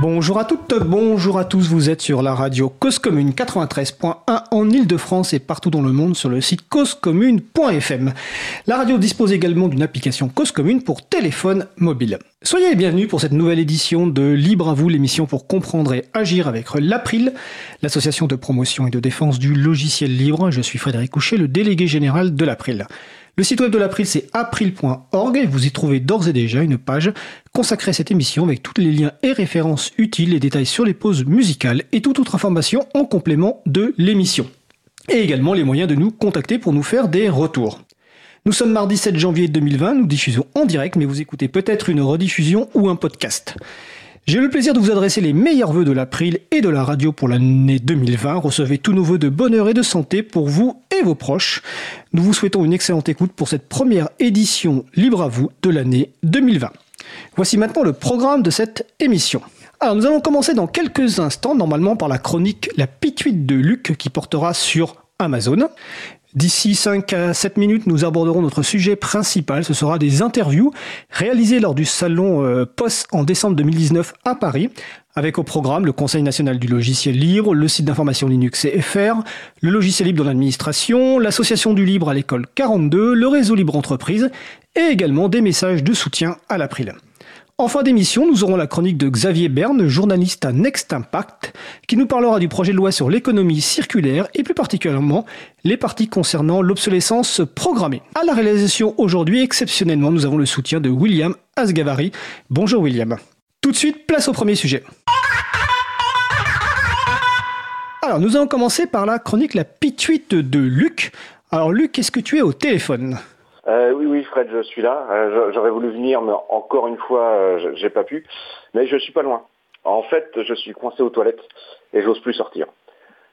Bonjour à toutes, bonjour à tous, vous êtes sur la radio Cause Commune 93.1 en Ile-de-France et partout dans le monde sur le site causecommune.fm. La radio dispose également d'une application Cause Commune pour téléphone mobile. Soyez les bienvenus pour cette nouvelle édition de Libre à vous, l'émission pour comprendre et agir avec l'April, l'association de promotion et de défense du logiciel libre. Je suis Frédéric Couchet, le délégué général de l'April. Le site web de l'April, c'est april.org vous y trouvez d'ores et déjà une page consacrée à cette émission avec tous les liens et références utiles, les détails sur les pauses musicales et toute autre information en complément de l'émission. Et également les moyens de nous contacter pour nous faire des retours. Nous sommes mardi 7 janvier 2020, nous diffusons en direct, mais vous écoutez peut-être une rediffusion ou un podcast. J'ai le plaisir de vous adresser les meilleurs vœux de l'April et de la radio pour l'année 2020. Recevez tous nos vœux de bonheur et de santé pour vous et vos proches. Nous vous souhaitons une excellente écoute pour cette première édition libre à vous de l'année 2020. Voici maintenant le programme de cette émission. Alors nous allons commencer dans quelques instants, normalement par la chronique La Pituite de Luc qui portera sur Amazon. D'ici 5 à 7 minutes, nous aborderons notre sujet principal. Ce sera des interviews réalisées lors du salon euh, POS en décembre 2019 à Paris, avec au programme le Conseil national du logiciel libre, le site d'information Linux et FR, le logiciel libre dans l'administration, l'association du libre à l'école 42, le réseau libre entreprise et également des messages de soutien à l'April. En fin d'émission, nous aurons la chronique de Xavier Berne, journaliste à Next Impact, qui nous parlera du projet de loi sur l'économie circulaire et plus particulièrement les parties concernant l'obsolescence programmée. À la réalisation aujourd'hui, exceptionnellement, nous avons le soutien de William Asgavari. Bonjour William. Tout de suite, place au premier sujet. Alors, nous allons commencer par la chronique La Pituite de Luc. Alors Luc, est-ce que tu es au téléphone? Euh, oui, oui, Fred, je suis là. Euh, j'aurais voulu venir, mais encore une fois, euh, j'ai pas pu. Mais je suis pas loin. En fait, je suis coincé aux toilettes et j'ose plus sortir.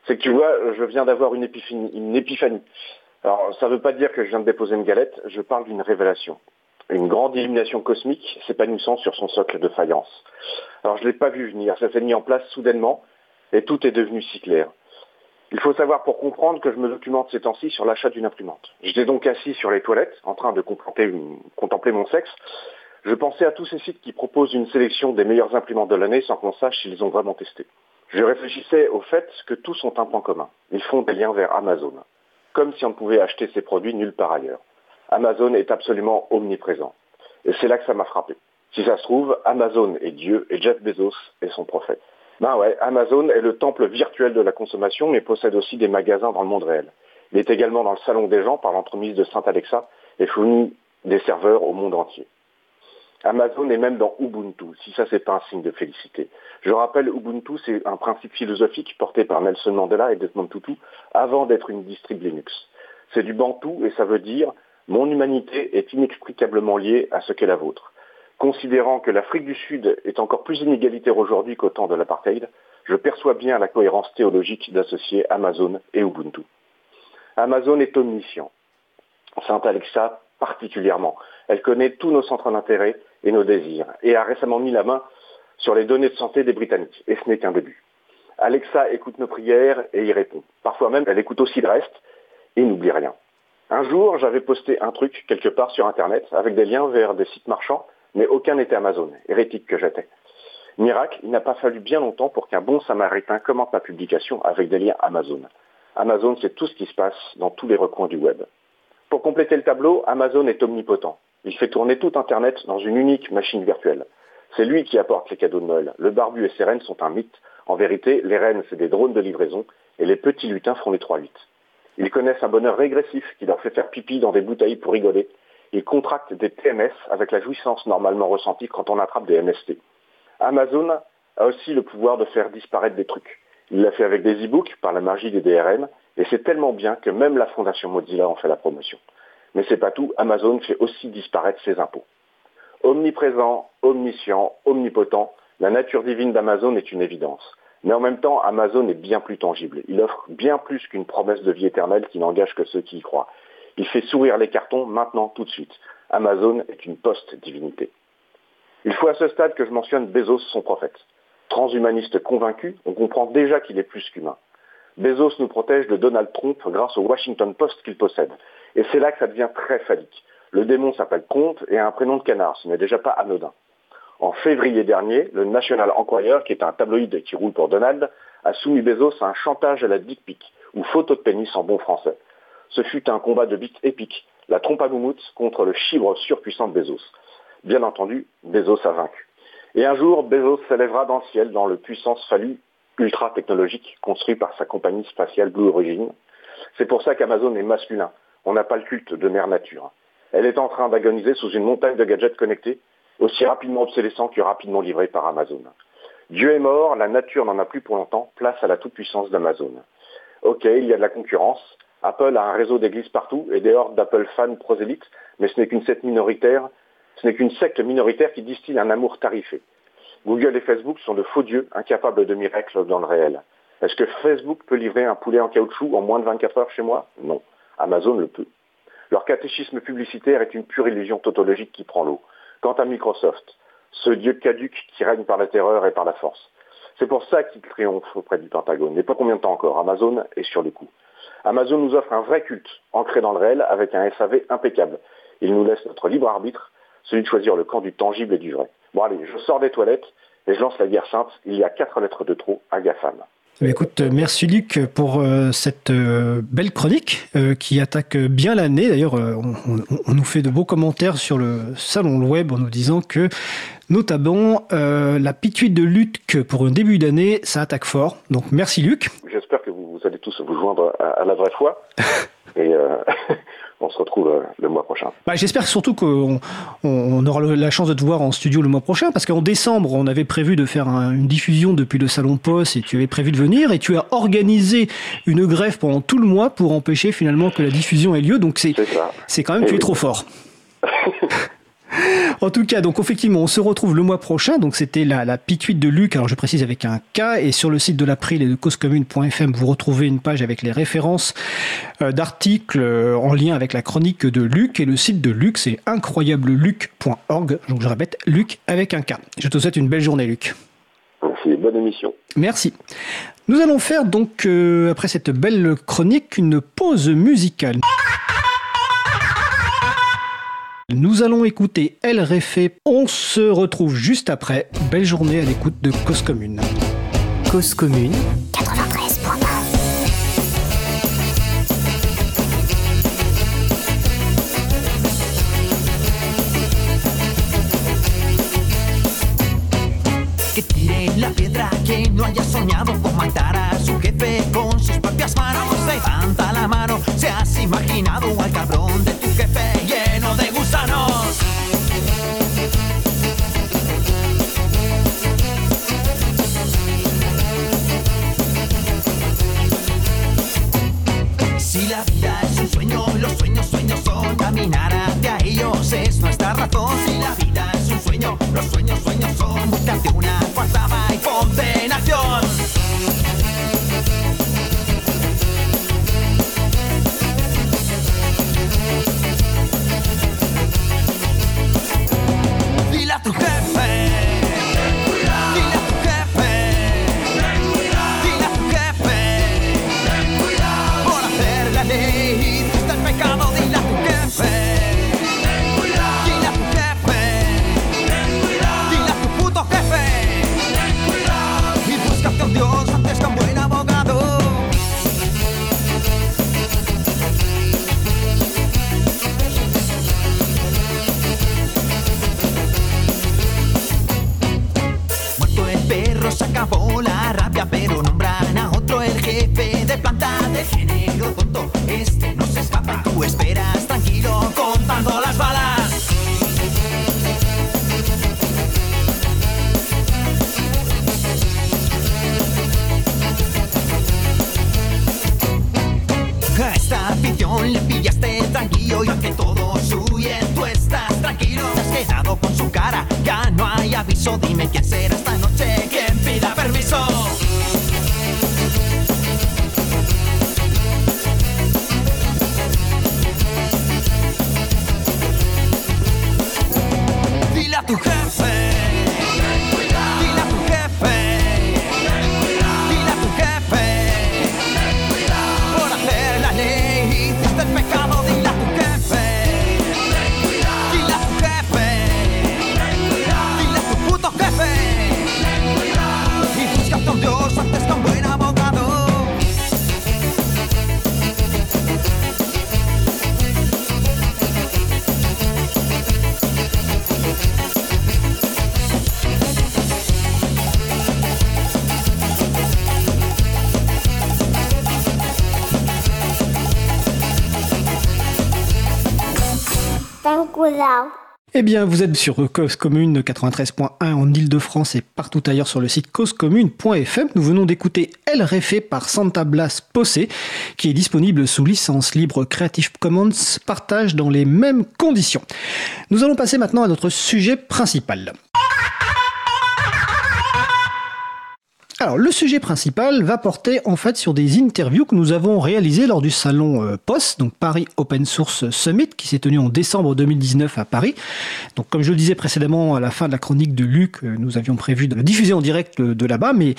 C'est que tu vois, je viens d'avoir une épiphanie. Alors, ça veut pas dire que je viens de déposer une galette. Je parle d'une révélation. Une grande illumination cosmique s'épanouissant sur son socle de faïence. Alors, je l'ai pas vu venir. Ça s'est mis en place soudainement et tout est devenu si clair. Il faut savoir pour comprendre que je me documente ces temps-ci sur l'achat d'une imprimante. J'étais donc assis sur les toilettes, en train de contempler, mon sexe. Je pensais à tous ces sites qui proposent une sélection des meilleures imprimantes de l'année sans qu'on sache s'ils ont vraiment testé. Je réfléchissais au fait que tous ont un point commun. Ils font des liens vers Amazon. Comme si on ne pouvait acheter ces produits nulle part ailleurs. Amazon est absolument omniprésent. Et c'est là que ça m'a frappé. Si ça se trouve, Amazon est Dieu et Jeff Bezos est son prophète. Ouais, Amazon est le temple virtuel de la consommation, mais possède aussi des magasins dans le monde réel. Il est également dans le salon des gens par l'entremise de Saint Alexa et fournit des serveurs au monde entier. Amazon est même dans Ubuntu, si ça c'est pas un signe de félicité. Je rappelle, Ubuntu c'est un principe philosophique porté par Nelson Mandela et Desmond Tutu avant d'être une distrib Linux. C'est du Bantu et ça veut dire mon humanité est inextricablement liée à ce qu'est la vôtre. Considérant que l'Afrique du Sud est encore plus inégalitaire aujourd'hui qu'au temps de l'apartheid, je perçois bien la cohérence théologique d'associer Amazon et Ubuntu. Amazon est omniscient. Saint Alexa particulièrement. Elle connaît tous nos centres d'intérêt et nos désirs et a récemment mis la main sur les données de santé des Britanniques. Et ce n'est qu'un début. Alexa écoute nos prières et y répond. Parfois même, elle écoute aussi le reste et n'oublie rien. Un jour, j'avais posté un truc quelque part sur Internet avec des liens vers des sites marchands mais aucun n'était Amazon, hérétique que j'étais. Miracle, il n'a pas fallu bien longtemps pour qu'un bon samaritain commente ma publication avec des liens Amazon. Amazon, c'est tout ce qui se passe dans tous les recoins du web. Pour compléter le tableau, Amazon est omnipotent. Il fait tourner tout Internet dans une unique machine virtuelle. C'est lui qui apporte les cadeaux de Noël. Le barbu et ses reines sont un mythe. En vérité, les reines, c'est des drones de livraison et les petits lutins font les trois huit. Ils connaissent un bonheur régressif qui leur fait faire pipi dans des bouteilles pour rigoler il contracte des TMS avec la jouissance normalement ressentie quand on attrape des MST. Amazon a aussi le pouvoir de faire disparaître des trucs. Il l'a fait avec des e-books par la magie des DRM, et c'est tellement bien que même la fondation Mozilla en fait la promotion. Mais c'est pas tout, Amazon fait aussi disparaître ses impôts. Omniprésent, omniscient, omnipotent, la nature divine d'Amazon est une évidence. Mais en même temps, Amazon est bien plus tangible. Il offre bien plus qu'une promesse de vie éternelle qui n'engage que ceux qui y croient. Il fait sourire les cartons maintenant, tout de suite. Amazon est une post-divinité. Il faut à ce stade que je mentionne Bezos, son prophète. Transhumaniste convaincu, on comprend déjà qu'il est plus qu'humain. Bezos nous protège de Donald Trump grâce au Washington Post qu'il possède. Et c'est là que ça devient très phallique. Le démon s'appelle Comte et a un prénom de canard, ce n'est déjà pas anodin. En février dernier, le National Enquirer, qui est un tabloïd qui roule pour Donald, a soumis Bezos à un chantage à la dick pic, ou photo de pénis en bon français. Ce fut un combat de bite épique, la trompe à contre le chibre surpuissant de Bezos. Bien entendu, Bezos a vaincu. Et un jour, Bezos s'élèvera dans le ciel dans le puissance fallu ultra technologique construit par sa compagnie spatiale Blue Origin. C'est pour ça qu'Amazon est masculin. On n'a pas le culte de mère nature. Elle est en train d'agoniser sous une montagne de gadgets connectés aussi rapidement obsolescent que rapidement livré par Amazon. Dieu est mort, la nature n'en a plus pour longtemps, place à la toute-puissance d'Amazon. Ok, il y a de la concurrence, Apple a un réseau d'églises partout et des hordes d'Apple fans prosélytes, mais ce n'est qu'une secte minoritaire, ce n'est qu'une secte minoritaire qui distille un amour tarifé. Google et Facebook sont de faux dieux, incapables de miracles dans le réel. Est-ce que Facebook peut livrer un poulet en caoutchouc en moins de 24 heures chez moi? Non. Amazon le peut. Leur catéchisme publicitaire est une pure illusion tautologique qui prend l'eau. Quant à Microsoft, ce dieu caduque qui règne par la terreur et par la force. C'est pour ça qu'il triomphe auprès du Pentagone. Mais pas combien de temps encore. Amazon est sur le coup. Amazon nous offre un vrai culte, ancré dans le réel, avec un SAV impeccable. Il nous laisse notre libre arbitre, celui de choisir le camp du tangible et du vrai. Bon allez, je sors des toilettes et je lance la guerre sainte. Il y a quatre lettres de trop à GAFAM. Écoute, merci Luc pour euh, cette euh, belle chronique euh, qui attaque bien l'année. D'ailleurs, on, nous fait de beaux commentaires sur le salon web en nous disant que, notamment, la pituite de Luc pour un début d'année, ça attaque fort. Donc merci Luc. J'espère que vous, allez tous vous joindre à, à la vraie foi. Et on se retrouve euh, le mois prochain. Bah, J'espère surtout qu'on on aura la chance de te voir en studio le mois prochain, parce qu'en décembre, on avait prévu de faire une diffusion depuis le Salon Poste, et tu avais prévu de venir, et tu as organisé une grève pendant tout le mois pour empêcher finalement que la diffusion ait lieu, donc c'est quand même, tu es trop fort. En tout cas, donc effectivement, on se retrouve le mois prochain. Donc c'était la, la pituite de Luc. Alors je précise avec un K. Et sur le site de l'April et de causecommune.fm, vous retrouvez une page avec les références euh, d'articles euh, en lien avec la chronique de Luc. Et le site de Luc, c'est incroyableluc.org. Donc je répète, Luc avec un K. Je te souhaite une belle journée, Luc. Merci, bonne émission. Merci. Nous allons faire donc, euh, après cette belle chronique, une pause musicale. Nous allons écouter El Réfé. On se retrouve juste après. Belle journée à l'écoute de Cause Commune. Cause Commune que tire la piedra que no haya soñado con matar a su jefe con sus propias manos. Levanta la mano, se has imaginado al cabrón de tu jefe date una Eh bien, vous êtes sur Cause Commune 93.1 en Ile-de-France et partout ailleurs sur le site causecommune.fm. Nous venons d'écouter El Refe par Santa Blas Posse, qui est disponible sous licence libre Creative Commons, partage dans les mêmes conditions. Nous allons passer maintenant à notre sujet principal. Alors, le sujet principal va porter en fait sur des interviews que nous avons réalisées lors du salon euh, POS, donc Paris Open Source Summit, qui s'est tenu en décembre 2019 à Paris. Donc, comme je le disais précédemment à la fin de la chronique de Luc, euh, nous avions prévu de diffuser en direct de, de là-bas, mais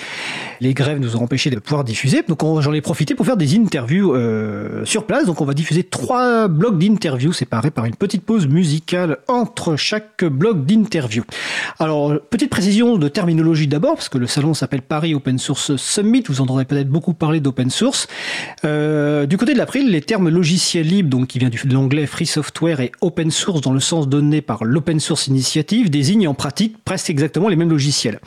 les grèves nous ont empêché de pouvoir diffuser. Donc, on- j'en ai profité pour faire des interviews euh, sur place. Donc, on va diffuser trois blocs d'interviews séparés par une petite pause musicale entre chaque bloc d'interviews. Alors, petite précision de terminologie d'abord, parce que le salon s'appelle Paris Open Source Summit. Vous entendrez peut-être beaucoup parler d'open source. Euh, du côté de l'April, les termes logiciel libre, donc qui vient de l'anglais free software et open source dans le sens donné par l'Open Source Initiative, désignent en pratique presque exactement les mêmes logiciels.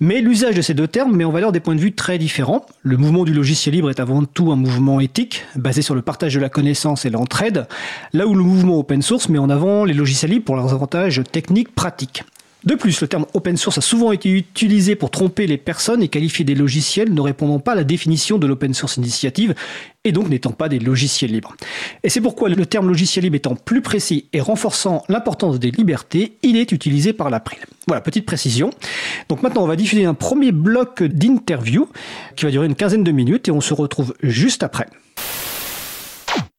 Mais l'usage de ces deux termes met en valeur des points de vue très différents. Le mouvement du logiciel libre est avant tout un mouvement éthique, basé sur le partage de la connaissance et l'entraide, là où le mouvement open source met en avant les logiciels libres pour leurs avantages techniques pratiques. De plus, le terme open source a souvent été utilisé pour tromper les personnes et qualifier des logiciels ne répondant pas à la définition de l'open source initiative et donc n'étant pas des logiciels libres. Et c'est pourquoi le terme logiciel libre étant plus précis et renforçant l'importance des libertés, il est utilisé par l'April. Voilà, petite précision. Donc maintenant, on va diffuser un premier bloc d'interview qui va durer une quinzaine de minutes et on se retrouve juste après.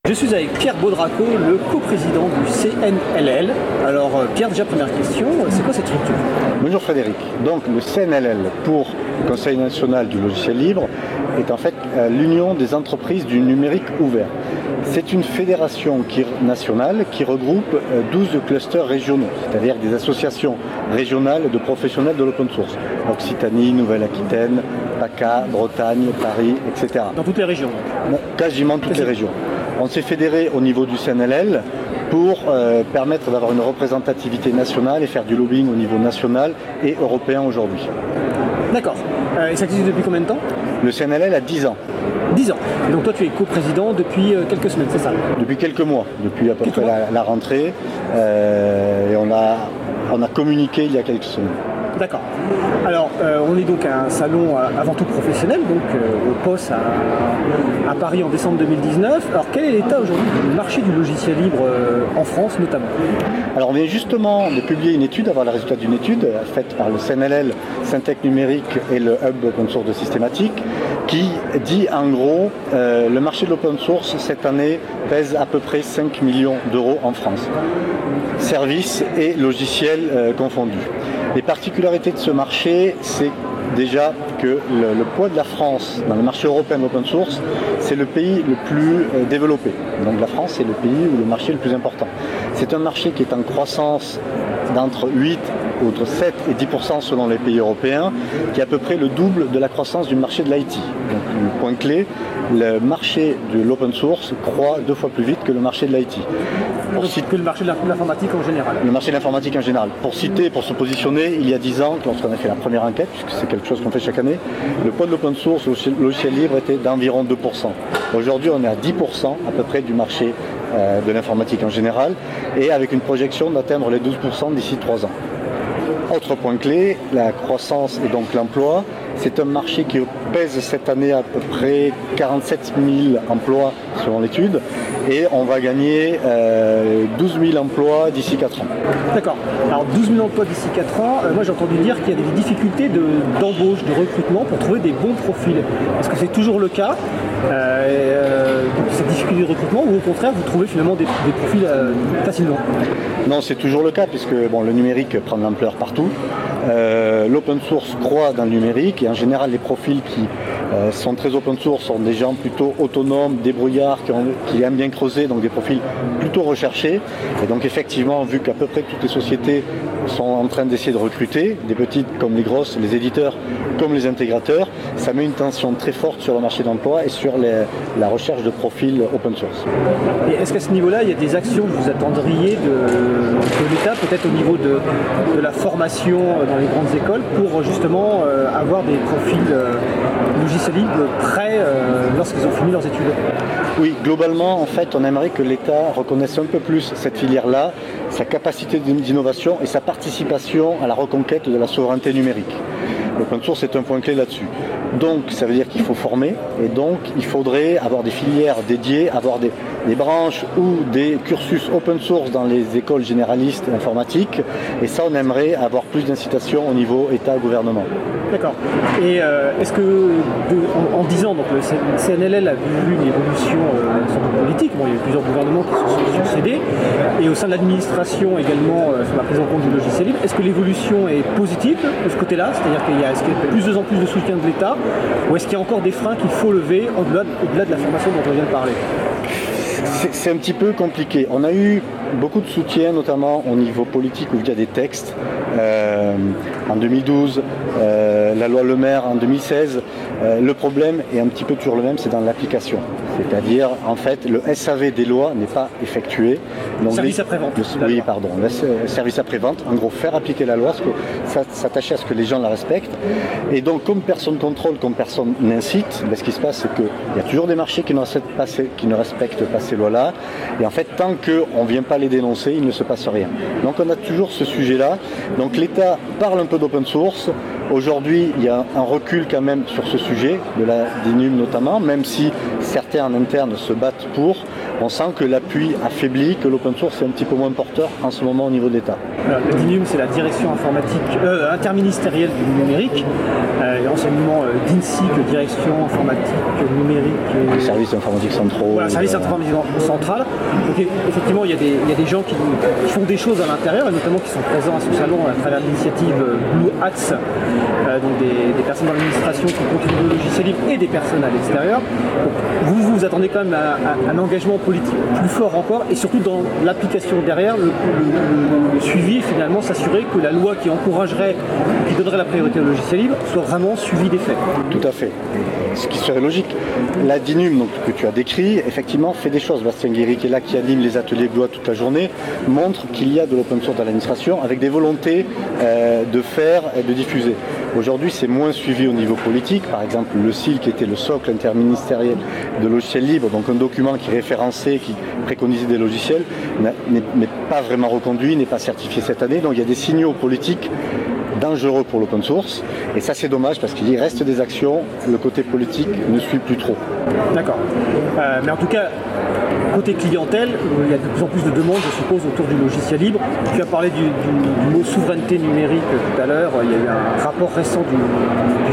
Je suis avec Pierre Baudraco, le coprésident du CNLL. Alors euh, Pierre, déjà première question, c'est quoi cette structure Bonjour Frédéric. Donc le CNLL pour Conseil national du logiciel libre est en fait euh, l'union des entreprises du numérique ouvert. C'est une fédération qui- nationale qui regroupe euh, 12 clusters régionaux, c'est-à-dire des associations régionales de professionnels de l'open source. Occitanie, Nouvelle-Aquitaine, PACA, Bretagne, Paris, etc. Dans toutes les régions. Bon, quasiment toutes les régions. On s'est fédéré au niveau du CNLL pour euh, permettre d'avoir une représentativité nationale et faire du lobbying au niveau national et européen aujourd'hui. D'accord. Euh, et ça existe depuis combien de temps Le CNLL a 10 ans, 10 ans. Et donc toi tu es coprésident depuis euh, quelques semaines, c'est ça depuis quelques mois, depuis à peu Quelques près la rentrée, euh, et on a, on a communiqué il y a quelques semaines. D'accord. Alors, euh, on est donc à un salon euh, avant tout professionnel, donc euh, au POS à, Paris en décembre 2019. Alors, quel est l'état aujourd'hui du marché du logiciel libre en France notamment? Alors on vient justement de publier une étude, avoir le résultat d'une étude faite par le CNLL, Syntec Numérique et le Hub Open Source de Systématique, qui dit en gros le marché de l'open source cette année pèse à peu près 5 millions d'euros en France. Services et logiciels confondus. Les particularités de ce marché, c'est déjà que le, poids de la France dans le marché européen de l'open source, c'est le pays le plus euh, développé. Donc la France, c'est le pays où le marché est le plus important. C'est un marché qui est en croissance d'entre 8 entre 7 et 10% selon les pays européens, qui est à peu près le double de la croissance du marché de l'IT. Donc le point clé, le marché de l'open source croît deux fois plus vite que le marché de l'IT. Pour citer- Que le marché de l'informatique en général. le marché de l'informatique en général. Pour citer, pour se positionner, il y a 10 ans, lorsqu'on a fait la première enquête, puisque c'est quelque chose qu'on fait chaque année, le poids de l'open source, le logiciel libre était d'environ 2%. Aujourd'hui, on est à 10% à peu près du marché euh, de l'informatique en général, et avec une projection d'atteindre les 12% d'ici 3 ans. Autre point clé, la croissance et donc l'emploi. C'est un marché qui pèse cette année à peu près 47 000 emplois selon l'étude et on va gagner euh, 12 000 emplois d'ici 4 ans. D'accord. Alors 12 000 emplois d'ici 4 ans. Euh, moi j'ai entendu dire qu'il y avait des difficultés de- d'embauche, de, recrutement pour trouver des bons profils. Est-ce que c'est toujours le cas? Euh, euh, Cette difficulté de recrutement ou au contraire vous trouvez finalement des, des profils euh, facilement Non, c'est toujours le cas puisque bon, le numérique prend de l'ampleur partout. Euh, L'open source croît dans le numérique et en général les profils qui euh, sont très open source sont des gens plutôt autonomes, débrouillards, qui, qui aiment bien creuser, donc des profils plutôt recherchés. Et donc effectivement, vu qu'à peu près toutes les sociétés sont en train d'essayer de recruter, des petites comme les grosses, les éditeurs comme les intégrateurs, ça met une tension très forte sur le marché d'emploi et sur la recherche de profils open source. Et est-ce qu'à ce niveau-là, il y a des actions que vous attendriez de, l'État, peut-être au niveau de, la formation dans les grandes écoles, pour justement euh, avoir des profils euh, logiciels euh, lorsqu'ils ont fini leurs études Oui, globalement, en fait, on aimerait que l'État reconnaisse un peu plus cette filière-là, sa capacité d'innovation et sa participation à la reconquête de la souveraineté numérique. L'open source est un point clé là-dessus. Donc, ça veut dire qu'il faut former et donc il faudrait avoir des filières dédiées, avoir des, branches ou des cursus open source dans les écoles généralistes informatiques. Et ça, on aimerait avoir plus d'incitation au niveau État-gouvernement. D'accord. Et euh, est-ce que, en, en 10 ans, donc le CNLL a vu une évolution euh, politique Bon, il y a eu plusieurs gouvernements qui se sont succédés, et au sein de l'administration également, euh, sur la prise en compte du logiciel libre. Est-ce que l'évolution est positive de ce côté-là? C'est-à-dire est-ce qu'il y a de plus en plus de soutien de l'État, ou est-ce qu'il y a encore des freins qu'il faut lever au-delà au-delà de la formation dont on vient de parler? C'est un petit peu compliqué. On a eu beaucoup de soutien, notamment au niveau politique ou via des textes. Euh, en 2012, euh, la loi Le Maire en 2016. Euh, le problème est un petit peu toujours le même, c'est dans l'application. C'est-à-dire, en fait, le SAV des lois n'est pas effectué. Donc, Service après-vente, oui, loi. pardon. Le service après-vente, en gros, faire appliquer la loi, ce que- ça- s'attacher à ce que les gens la respectent. Et donc, comme personne contrôle, comme personne n'incite, ben, ce qui se passe, c'est qu'il y a toujours des marchés qui ne respectent pas ces, qui ne respectent pas ces lois-là. Et en fait, tant qu'on ne vient pas les il ne se passe rien. Donc, on a toujours ce sujet-là. Donc, l'État parle un peu d'open source. Aujourd'hui, il y a un recul quand même sur ce sujet, de la DINUM notamment, même si certains en interne se battent pour. On sent que l'appui affaiblit, que l'open source est un petit peu moins porteur en ce moment au niveau de l'État. Le DINUM, c'est la direction informatique euh, interministérielle du numérique, euh, et enseignement euh, d'INSIC, direction informatique numérique. et- services informatiques centraux. Voilà, service informatique central. Donc e- effectivement, il y, a des, il y a des gens qui, font des choses à l'intérieur, et notamment qui sont présents à ce salon à travers l'initiative euh, Blue Hats, euh, donc des, des personnes dans l'administration qui contribuent au logiciel libre et des personnes à l'extérieur. Vous vous attendez quand même à, à un engagement politique plus fort encore, et surtout dans l'application derrière, le, suivi, finalement s'assurer que la loi qui encouragerait, qui donnerait la priorité au logiciel libre, soit vraiment suivie des faits. Tout à fait. Ce qui serait logique. La DINUM donc, que tu as décrit, effectivement, fait des choses. Bastien Guéry, qui est là, qui anime les ateliers Blois toute la journée, montre qu'il y a de l'open source dans l'administration avec des volontés euh, de faire et de diffuser. Aujourd'hui, c'est moins suivi au niveau politique. Par exemple, le CIL, qui était le socle interministériel de logiciels libres, donc un document qui référençait, qui préconisait des logiciels, n'est pas vraiment reconduit, n'est pas certifié cette année. Donc il y a des signaux politiques dangereux pour l'open source. Et ça, c'est dommage parce qu'il y reste des actions, le côté politique ne suit plus trop. D'accord. Euh, mais en tout cas, côté clientèle, il y a de plus en plus de demandes, je suppose, autour du logiciel libre. Tu as parlé du, mot souveraineté numérique tout à l'heure. Il y a eu un rapport récent du,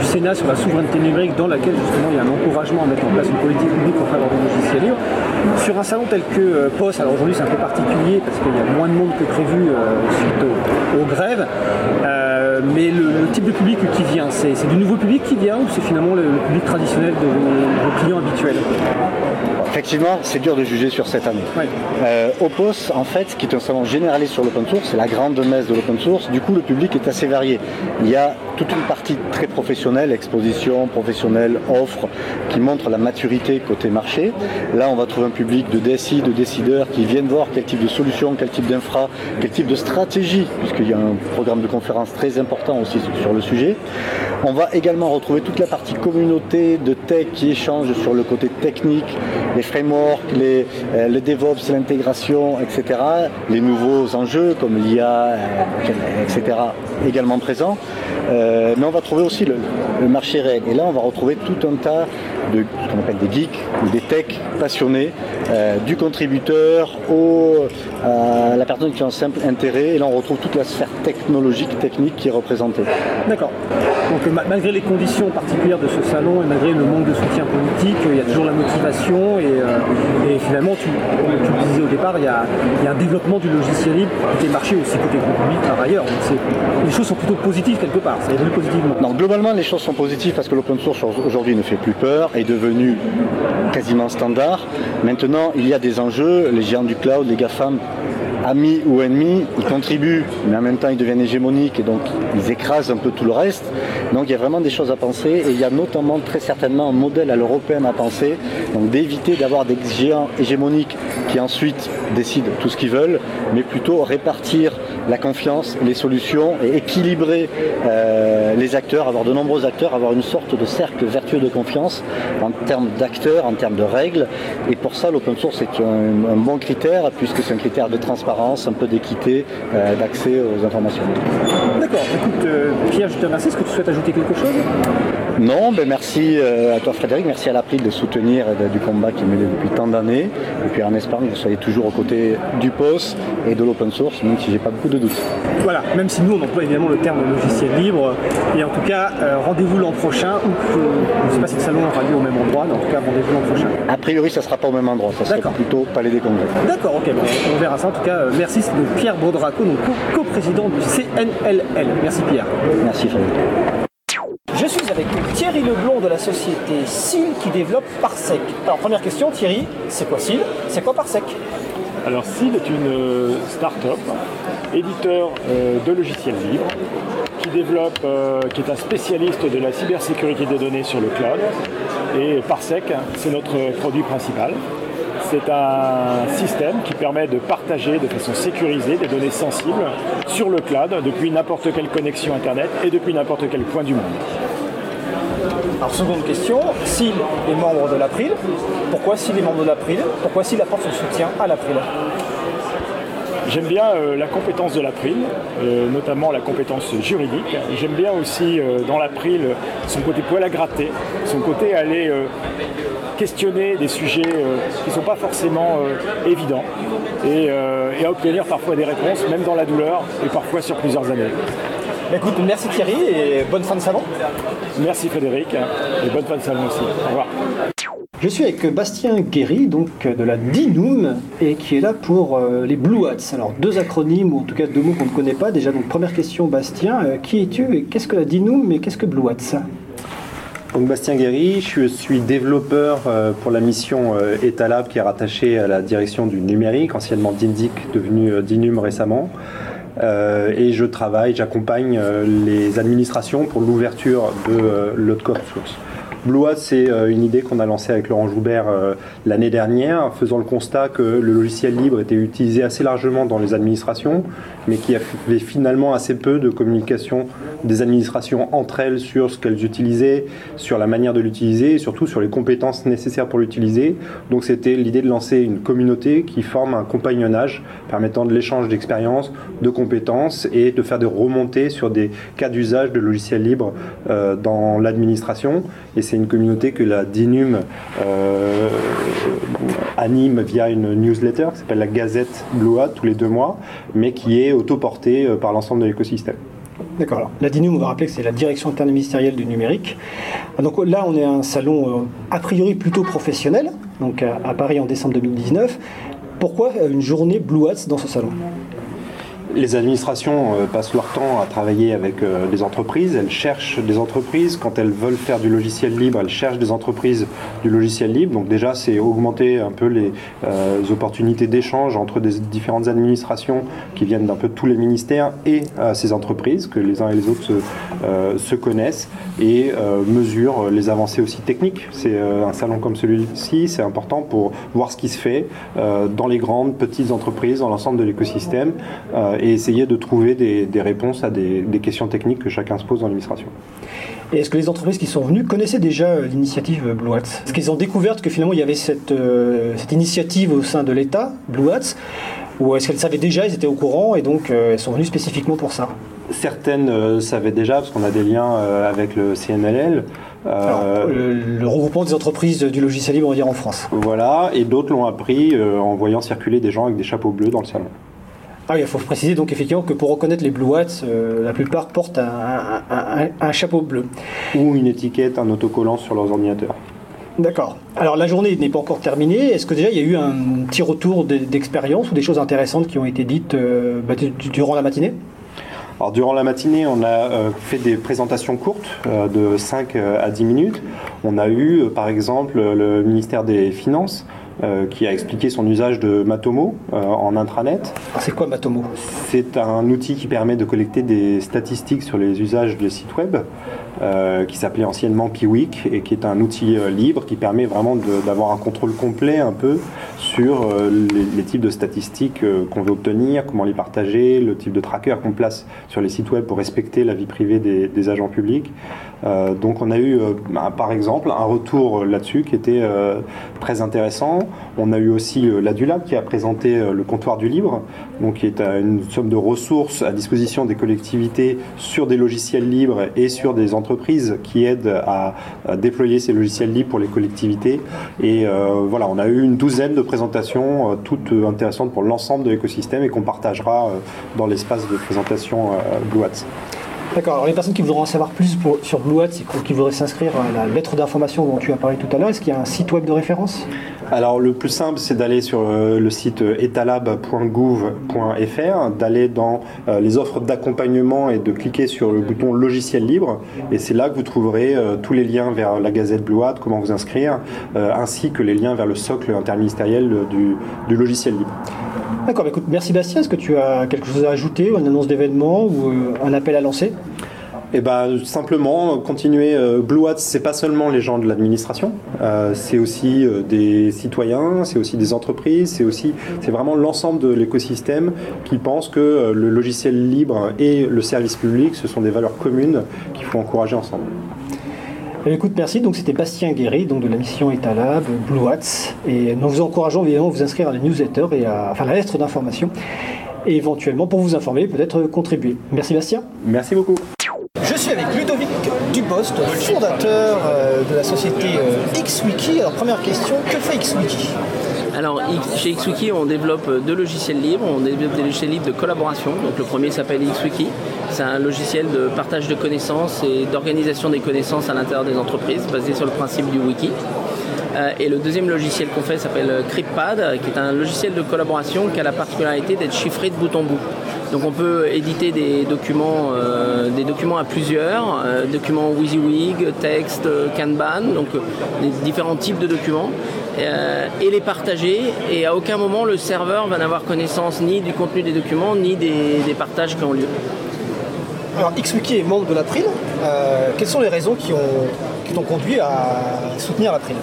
Sénat sur la souveraineté numérique dans laquelle justement il y a un encouragement à mettre en place une politique publique en faveur du logiciel libre. Sur un salon tel que euh, POS, alors aujourd'hui c'est un peu particulier parce qu'il y a moins de monde que prévu euh, suite aux, grèves. Mais le, le type de public qui vient, c'est du nouveau public qui vient ou c'est finalement le, le public traditionnel de vos, vos clients habituels Effectivement, c'est dur de juger sur cette année. Ouais. Euh, Opos, en fait, qui est un salon généraliste sur l'open source, c'est la grande messe de l'open source. Du coup, le public est assez varié. Il y a toute une partie très professionnelle, exposition, professionnelle, offre, qui montre la maturité côté marché. Là, on va trouver un public de DSI, de décideurs qui viennent voir quel type de solution, quel type d'infra, quel type de stratégie, puisqu'il y a un programme de conférence très aussi sur le sujet. On va également retrouver toute la partie communauté de tech qui échange sur le côté technique, les frameworks, les, euh, le DevOps, l'intégration, etc. Les nouveaux enjeux comme l'IA, euh, etc. également présents. Euh, mais on va trouver aussi le, le marché réel. Et là, on va retrouver tout un tas de ce qu'on appelle des geeks ou des techs passionnés, euh, du contributeur au, à la personne qui a un simple intérêt. Et là, on retrouve toute la sphère technologique, technique qui est représentée. D'accord. Donc euh, ma- malgré les conditions particulières de ce salon et malgré le manque de soutien politique, euh, il y a toujours la motivation et, euh, et finalement, tu, comme tu le disais au départ, il y, a, il y a un développement du logiciel libre côté marché aussi côté public par ailleurs. Donc les choses sont plutôt positives quelque part, ça évolue positivement. Non, globalement, les choses sont positives parce que l'open source aujourd'hui ne fait plus peur, est devenu quasiment standard. Maintenant, il y a des enjeux, les géants du cloud, les GAFAM, amis ou ennemis, ils contribuent, mais en même temps ils deviennent hégémoniques et donc ils écrasent un peu tout le reste. Donc il y a vraiment des choses à penser et il y a notamment très certainement un modèle à l'européenne à penser, donc d'éviter d'avoir des géants hégémoniques qui ensuite décident tout ce qu'ils veulent, mais plutôt répartir la confiance, les solutions et équilibrer euh, les acteurs, avoir de nombreux acteurs, avoir une sorte de cercle vertueux de confiance en termes d'acteurs, en termes de règles. Et pour ça, l'open source est un, bon critère puisque c'est un critère de transparence, un peu d'équité, euh, d'accès aux informations. D'accord. Écoute, euh, Pierre, je te remercie. Est-ce que tu souhaites ajouter quelque chose? Non, ben merci euh, à toi Frédéric, merci à l'April de soutenir et de- du combat qui est mené depuis tant d'années. Et puis en espérant que vous soyez toujours aux côtés du POS et de l'open source, même si j'ai pas beaucoup de doutes. Voilà, même si nous on emploie évidemment le terme logiciel libre. Et en tout cas, euh, rendez-vous l'an prochain, ou que, je ne sais pas si le salon aura lieu au même endroit, mais en tout cas, rendez-vous l'an prochain. A priori, ça sera pas au même endroit, ça sera plutôt Palais des Congrès. D'accord, ok, bon, on verra ça. En tout cas, euh, merci, c'est donc Pierre Baudraco, donc co- co-président du CNLL. Merci Pierre. Merci Frédéric. Je suis avec Thierry Leblond de la société SIL qui développe Parsec. Alors première question Thierry, c'est quoi SIL C'est quoi Parsec? Alors SIL est une euh, start-up, éditeur euh, de logiciels libres, qui développe, euh, qui est un spécialiste de la cybersécurité des données sur le cloud. Et Parsec, c'est notre produit principal. C'est un système qui permet de partager de façon sécurisée des données sensibles sur le cloud depuis n'importe quelle connexion Internet et depuis n'importe quel point du monde. Alors seconde question, SIL est membre de l'April. Pourquoi SIL est membre de l'April Pourquoi SIL apporte son soutien à l'April J'aime bien euh, la compétence de l'April, euh, notamment la compétence juridique. J'aime bien aussi euh, dans l'April son côté poil à gratter, son côté aller questionner des sujets qui ne sont pas forcément évidents et, et à obtenir parfois des réponses, même dans la douleur et parfois sur plusieurs années. Bah, Écoute, merci Thierry et bonne fin de salon. Merci Frédéric et bonne fin de salon aussi. Au revoir. Je suis avec Bastien Guéry, donc de la DINUM, et qui est là pour euh, les Blue Hats. Alors deux acronymes, ou en tout cas deux mots qu'on ne connaît pas. Déjà, donc première question, Bastien, euh, qui es-tu et qu'est-ce que la DINUM et qu'est-ce que Blue Hats? Donc Bastien Guéry, je suis développeur euh, pour la mission euh, Etalab qui est rattachée à la direction du numérique, anciennement DINDIC, devenu euh, DINUM récemment. Euh, et je travaille, j'accompagne euh, les administrations pour l'ouverture de euh, source. Hat, c'est euh, une idée qu'on a lancée avec Laurent Joubert l'année dernière, faisant le constat que le logiciel libre était utilisé assez largement dans les administrations, mais qu'il y avait finalement assez peu de communication des administrations entre elles sur ce qu'elles utilisaient, sur la manière de l'utiliser et surtout sur les compétences nécessaires pour l'utiliser. Donc c'était l'idée de lancer une communauté qui forme un compagnonnage permettant de l'échange d'expériences, de compétences et de faire des remontées sur des cas d'usage de logiciels libres euh, dans l'administration. Et c'est une communauté que la DINUM euh, anime via une newsletter qui s'appelle la Gazette Blue Hat tous les deux mois, mais qui est autoportée euh, par l'ensemble de l'écosystème. D'accord. La DINUM, on va rappeler que c'est la direction interministérielle du numérique. Ah, Donc là, on est un salon euh, a priori plutôt professionnel, donc à, à Paris en décembre 2019. Pourquoi euh, une journée Blue Hats dans ce salon? Les administrations euh, passent leur temps à travailler avec euh, des entreprises. Elles cherchent des entreprises. Quand elles veulent faire du logiciel libre, elles cherchent des entreprises du logiciel libre. Donc déjà, c'est augmenter un peu les euh, opportunités d'échange entre différentes administrations qui viennent d'un peu tous les ministères et ces entreprises, que les uns et les autres se, se connaissent et mesurent les avancées aussi techniques. C'est un salon comme celui-ci, c'est important pour voir ce qui se fait dans les grandes, petites entreprises, dans l'ensemble de l'écosystème et essayer de trouver des, des réponses à des, des questions techniques que chacun se pose dans l'administration. Et est-ce que les entreprises qui sont venues connaissaient déjà euh, l'initiative euh, Blue Hats? Est-ce qu'ils ont découvert que finalement il y avait cette, euh, cette initiative au sein de l'État, Blue Hats? Ou est-ce qu'elles savaient déjà, ils étaient au courant et donc euh, elles sont venues spécifiquement pour ça? Certaines euh, savaient déjà, parce qu'on a des liens euh, avec le CNLL. Alors, le, le regroupement des entreprises du logiciel libre, on va dire en France. Voilà, et d'autres l'ont appris en voyant circuler des gens avec des chapeaux bleus dans le salon. Ah oui, il faut préciser donc effectivement que pour reconnaître les Blue Hats, euh, la plupart portent un, un- un- un chapeau bleu. Ou une étiquette, un autocollant sur leurs ordinateurs. D'accord. Alors la journée n'est pas encore terminée. Est-ce que déjà il y a eu un petit retour de- d'expérience ou des choses intéressantes qui ont été dites euh, bah, du- durant la matinée? Alors, durant la matinée, on a euh, fait des présentations courtes euh, de 5 à 10 minutes. On a eu, euh, par exemple, le ministère des Finances euh, qui a expliqué son usage de Matomo euh, en intranet. C'est quoi Matomo? C'est un outil qui permet de collecter des statistiques sur les usages des sites web, euh, qui s'appelait anciennement Piwik et qui est un outil euh, libre qui permet vraiment d'avoir un contrôle complet un peu sur euh, les, types de statistiques qu'on veut obtenir, comment les partager, le type de tracker qu'on place sur les sites web pour respecter la vie privée des, agents publics. Donc on a eu bah, par exemple un retour là-dessus qui était très intéressant. On a eu aussi l'Adulab qui a présenté le comptoir du libre, donc qui est une somme de ressources à disposition des collectivités sur des logiciels libres et sur des entreprises qui aident à, déployer ces logiciels libres pour les collectivités. Et euh, voilà, on a eu une douzaine de présentations, euh, toutes intéressantes pour l'ensemble de l'écosystème et qu'on partagera euh, dans l'espace de présentation Blue. D'accord, alors les personnes qui voudront en savoir plus sur Blue qui voudraient s'inscrire à la lettre d'information dont tu as parlé tout à l'heure, est-ce qu'il y a un site web de référence? Alors le plus simple, c'est d'aller sur euh, le site euh, etalab.gouv.fr, d'aller dans euh, les offres d'accompagnement et de cliquer sur le bouton logiciel libre. Et c'est là que vous trouverez tous les liens vers la Gazette Blue Hat, comment vous inscrire, ainsi que les liens vers le socle interministériel du logiciel libre. D'accord, bah écoute, merci Bastien, est-ce que tu as quelque chose à ajouter, une annonce d'événement ou euh, un appel à lancer? Et ben simplement euh, continuer. euh, Blue Hat, c'est pas seulement les gens de l'administration, c'est aussi des citoyens, c'est aussi des entreprises, c'est aussi, c'est vraiment l'ensemble de l'écosystème qui pense que le logiciel libre et le service public, ce sont des valeurs communes qu'il faut encourager ensemble. Eh, Écoute, merci. Donc, c'était Bastien Guéry, donc de la mission Etalab, Blue Hats. Et nous vous encourageons évidemment à vous inscrire à la newsletter et à, enfin, la lettre d'information. Et éventuellement, pour vous informer, peut-être contribuer. Merci Bastien. Merci beaucoup. Je suis avec Ludovic Dubost, fondateur euh, de la société euh, XWiki. Alors, première question, que fait XWiki Alors, chez XWiki, on développe deux logiciels libres. On développe des logiciels libres de collaboration. Donc, le premier s'appelle XWiki. C'est un logiciel de partage de connaissances et d'organisation des connaissances à l'intérieur des entreprises, basé sur le principe du wiki. Euh, et le deuxième logiciel qu'on fait s'appelle euh, CryptPad, euh, qui est un logiciel de collaboration qui a la particularité d'être chiffré de bout en bout. Donc on peut éditer des documents, des documents à plusieurs, documents WYSIWYG, texte, Kanban, donc des différents types de documents, et les partager. Et à aucun moment le serveur va n'avoir connaissance ni du contenu des documents, ni des, partages qui ont lieu. Alors, XWiki est membre de l'April. Euh, quelles sont les raisons qui qui t'ont conduit à soutenir l'April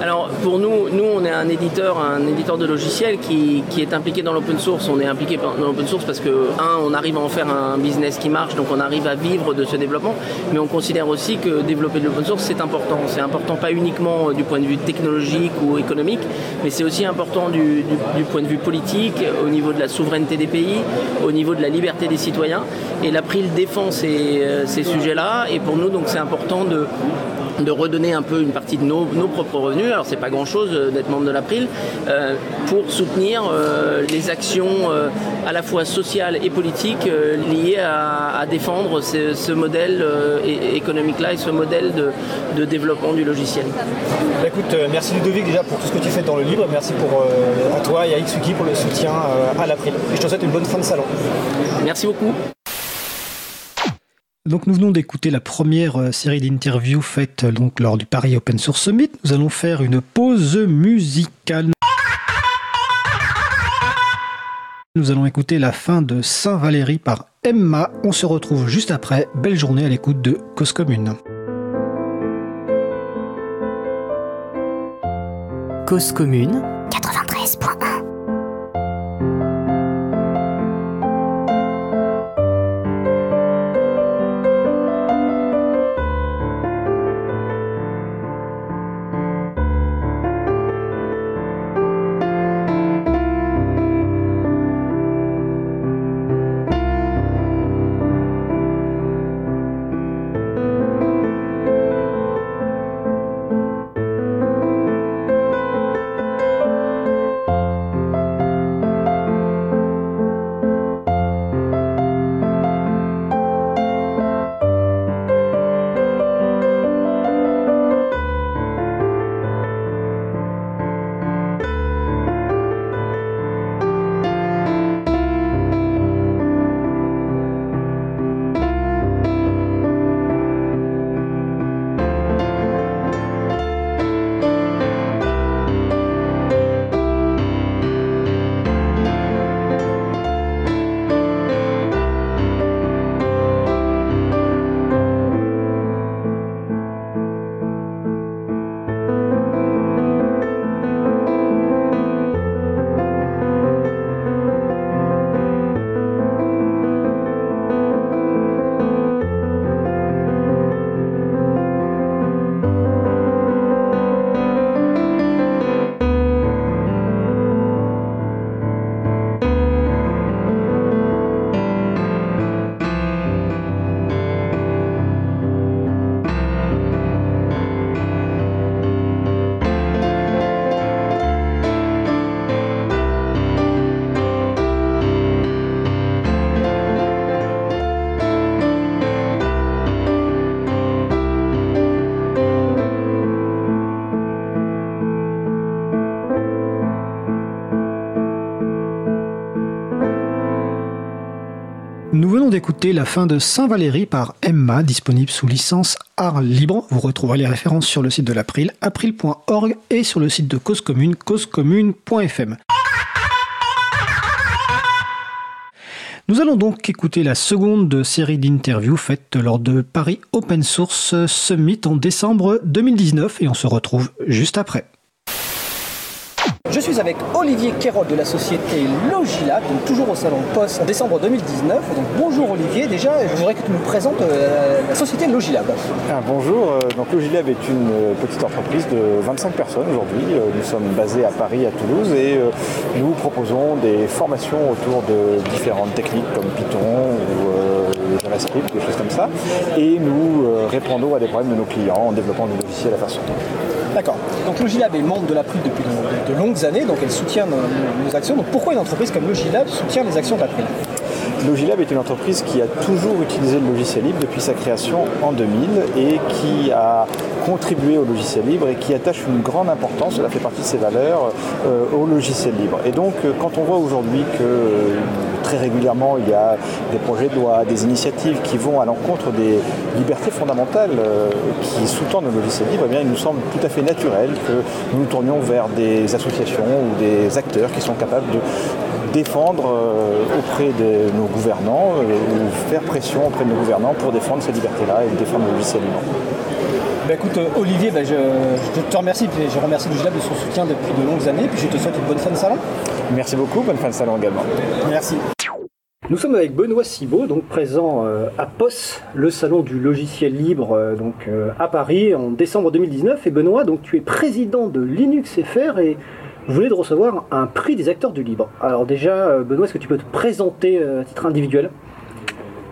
Alors pour nous, nous on est un éditeur, un éditeur de logiciels qui, qui est impliqué dans l'open source. On est impliqué dans l'open source parce que un, on arrive à en faire un business qui marche, donc on arrive à vivre de ce développement. Mais on considère aussi que développer de l'open source c'est important. C'est important pas uniquement du point de vue technologique ou économique, mais c'est aussi important du, point de vue politique, au niveau de la souveraineté des pays, au niveau de la liberté des citoyens. Et l'April défend ces, euh, ces sujets-là. Et pour nous, donc c'est important de de redonner un peu une partie de nos, nos propres revenus. Alors c'est pas grand chose d'être membre de l'April euh, pour soutenir euh, les actions euh, à la fois sociales et politiques euh, liées à, à défendre ce, ce modèle euh, économique-là et ce modèle de, de développement du logiciel. Bah, Écoute, euh, merci Ludovic déjà pour tout ce que tu fais dans le livre. Merci pour, euh, à toi et à XWiki pour le soutien euh, à l'April. Et je te souhaite une bonne fin de salon. Merci beaucoup. Donc nous venons d'écouter la première euh, série d'interviews faites euh, donc lors du Paris Open Source Summit. Nous allons faire une pause musicale. Nous allons écouter la fin de Saint-Valéry par Emma. On se retrouve juste après. Belle journée à l'écoute de Cause Commune. Cause commune 93.1 la fin de Saint-Valéry par Emma, disponible sous licence art libre. Vous retrouverez les références sur le site de l'April, april.org et sur le site de Cause Commune, causecommune.fm. Nous allons donc écouter la seconde série d'interviews faites lors de Paris Open Source Summit en décembre 2019 et on se retrouve juste après. Je suis avec Olivier Quérol de la société Logilab, donc toujours au salon POS en décembre 2019. Donc bonjour Olivier, déjà je voudrais que tu nous présentes euh, la société Logilab. Ah, bonjour, euh, donc Logilab est une euh, petite entreprise de 25 personnes aujourd'hui. Nous sommes basés à Paris, à Toulouse et nous proposons des formations autour de différentes techniques comme Python ou JavaScript, des choses comme ça. Et nous répondons à des problèmes de nos clients en développant des logiciels à façon. D'accord. Donc Logilab est membre de l'April depuis de, longues années, donc elle soutient nos, actions. Donc pourquoi une entreprise comme Logilab soutient les actions de l'April Logilab est une entreprise qui a toujours utilisé le logiciel libre depuis sa création en 2000 et qui a contribué au logiciel libre et qui attache une grande importance, cela fait partie de ses valeurs, euh, au logiciel libre. Et donc euh, quand on voit aujourd'hui que euh, très régulièrement il y a des projets de loi, des initiatives qui vont à l'encontre des libertés fondamentales qui sous-tendent le logiciel libre, eh bien, il nous semble tout à fait naturel que nous nous tournions vers des associations ou des acteurs qui sont capables de défendre euh, auprès de nos gouvernants euh, ou faire pression auprès de nos gouvernants pour défendre ces libertés-là et défendre le logiciel libre. Bah, écoute euh, Olivier, bah, je, je te remercie, puis je remercie Logilab de son soutien depuis de longues années, puis je te souhaite une bonne fin de salon. Merci beaucoup, bonne fin de salon également. Merci. Nous sommes avec Benoît Cibot, donc présent à POS, le salon du logiciel libre donc, à Paris en décembre 2019. Et Benoît, donc, tu es président de Linux FR et vous venez de recevoir un prix des acteurs du libre. Alors déjà, euh, Benoît, est-ce que tu peux te présenter euh, à titre individuel?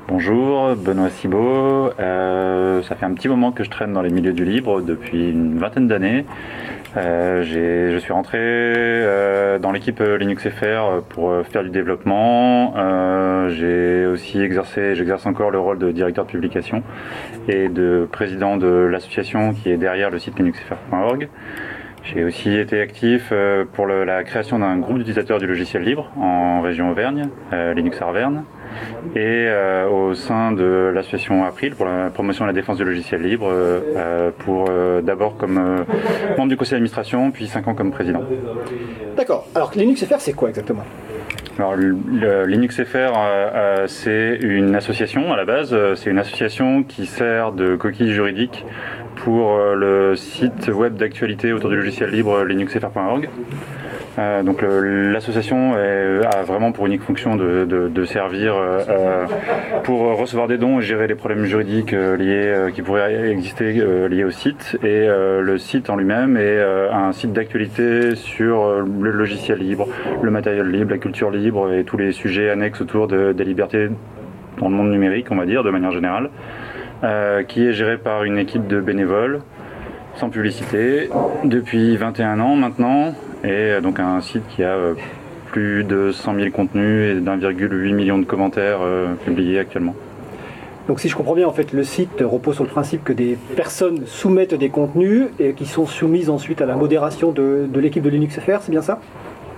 Bonjour, Benoît Cibot. Euh, ça fait un petit moment que je traîne dans les milieux du libre depuis une vingtaine d'années. Je suis rentré dans l'équipe Linux FR pour faire du développement. J'ai aussi exercé, j'exerce encore le rôle de directeur de publication et de président de l'association qui est derrière le site linuxfr.org. J'ai aussi été actif euh, pour la création d'un groupe d'utilisateurs du logiciel libre en région Auvergne, euh, Linux Arverne, et euh, au sein de l'association April pour la promotion et la défense du logiciel libre, pour d'abord comme membre du conseil d'administration, puis 5 ans comme président. D'accord. Alors Linux FR, c'est quoi exactement? Alors, le, Linux FR, euh, c'est une association à la base. C'est une association qui sert de coquille juridique pour euh, le site web d'actualité autour du logiciel libre linuxfr.org. Euh, donc l'association a vraiment pour unique fonction de, servir euh, pour recevoir des dons et gérer les problèmes juridiques liés qui pourraient exister liés au site. Et le site en lui-même est un site d'actualité sur le logiciel libre, le matériel libre, la culture libre et tous les sujets annexes autour de- des libertés dans le monde numérique, on va dire, de manière générale, euh, qui est géré par une équipe de bénévoles sans publicité depuis 21 ans maintenant, et euh, donc un site qui a euh, plus de 100 000 contenus et d'1,8 million de commentaires publiés actuellement. Donc si je comprends bien, en fait, le site repose sur le principe que des personnes soumettent des contenus et qui sont soumises ensuite à la modération de, de l'équipe de Linux FR, c'est bien ça?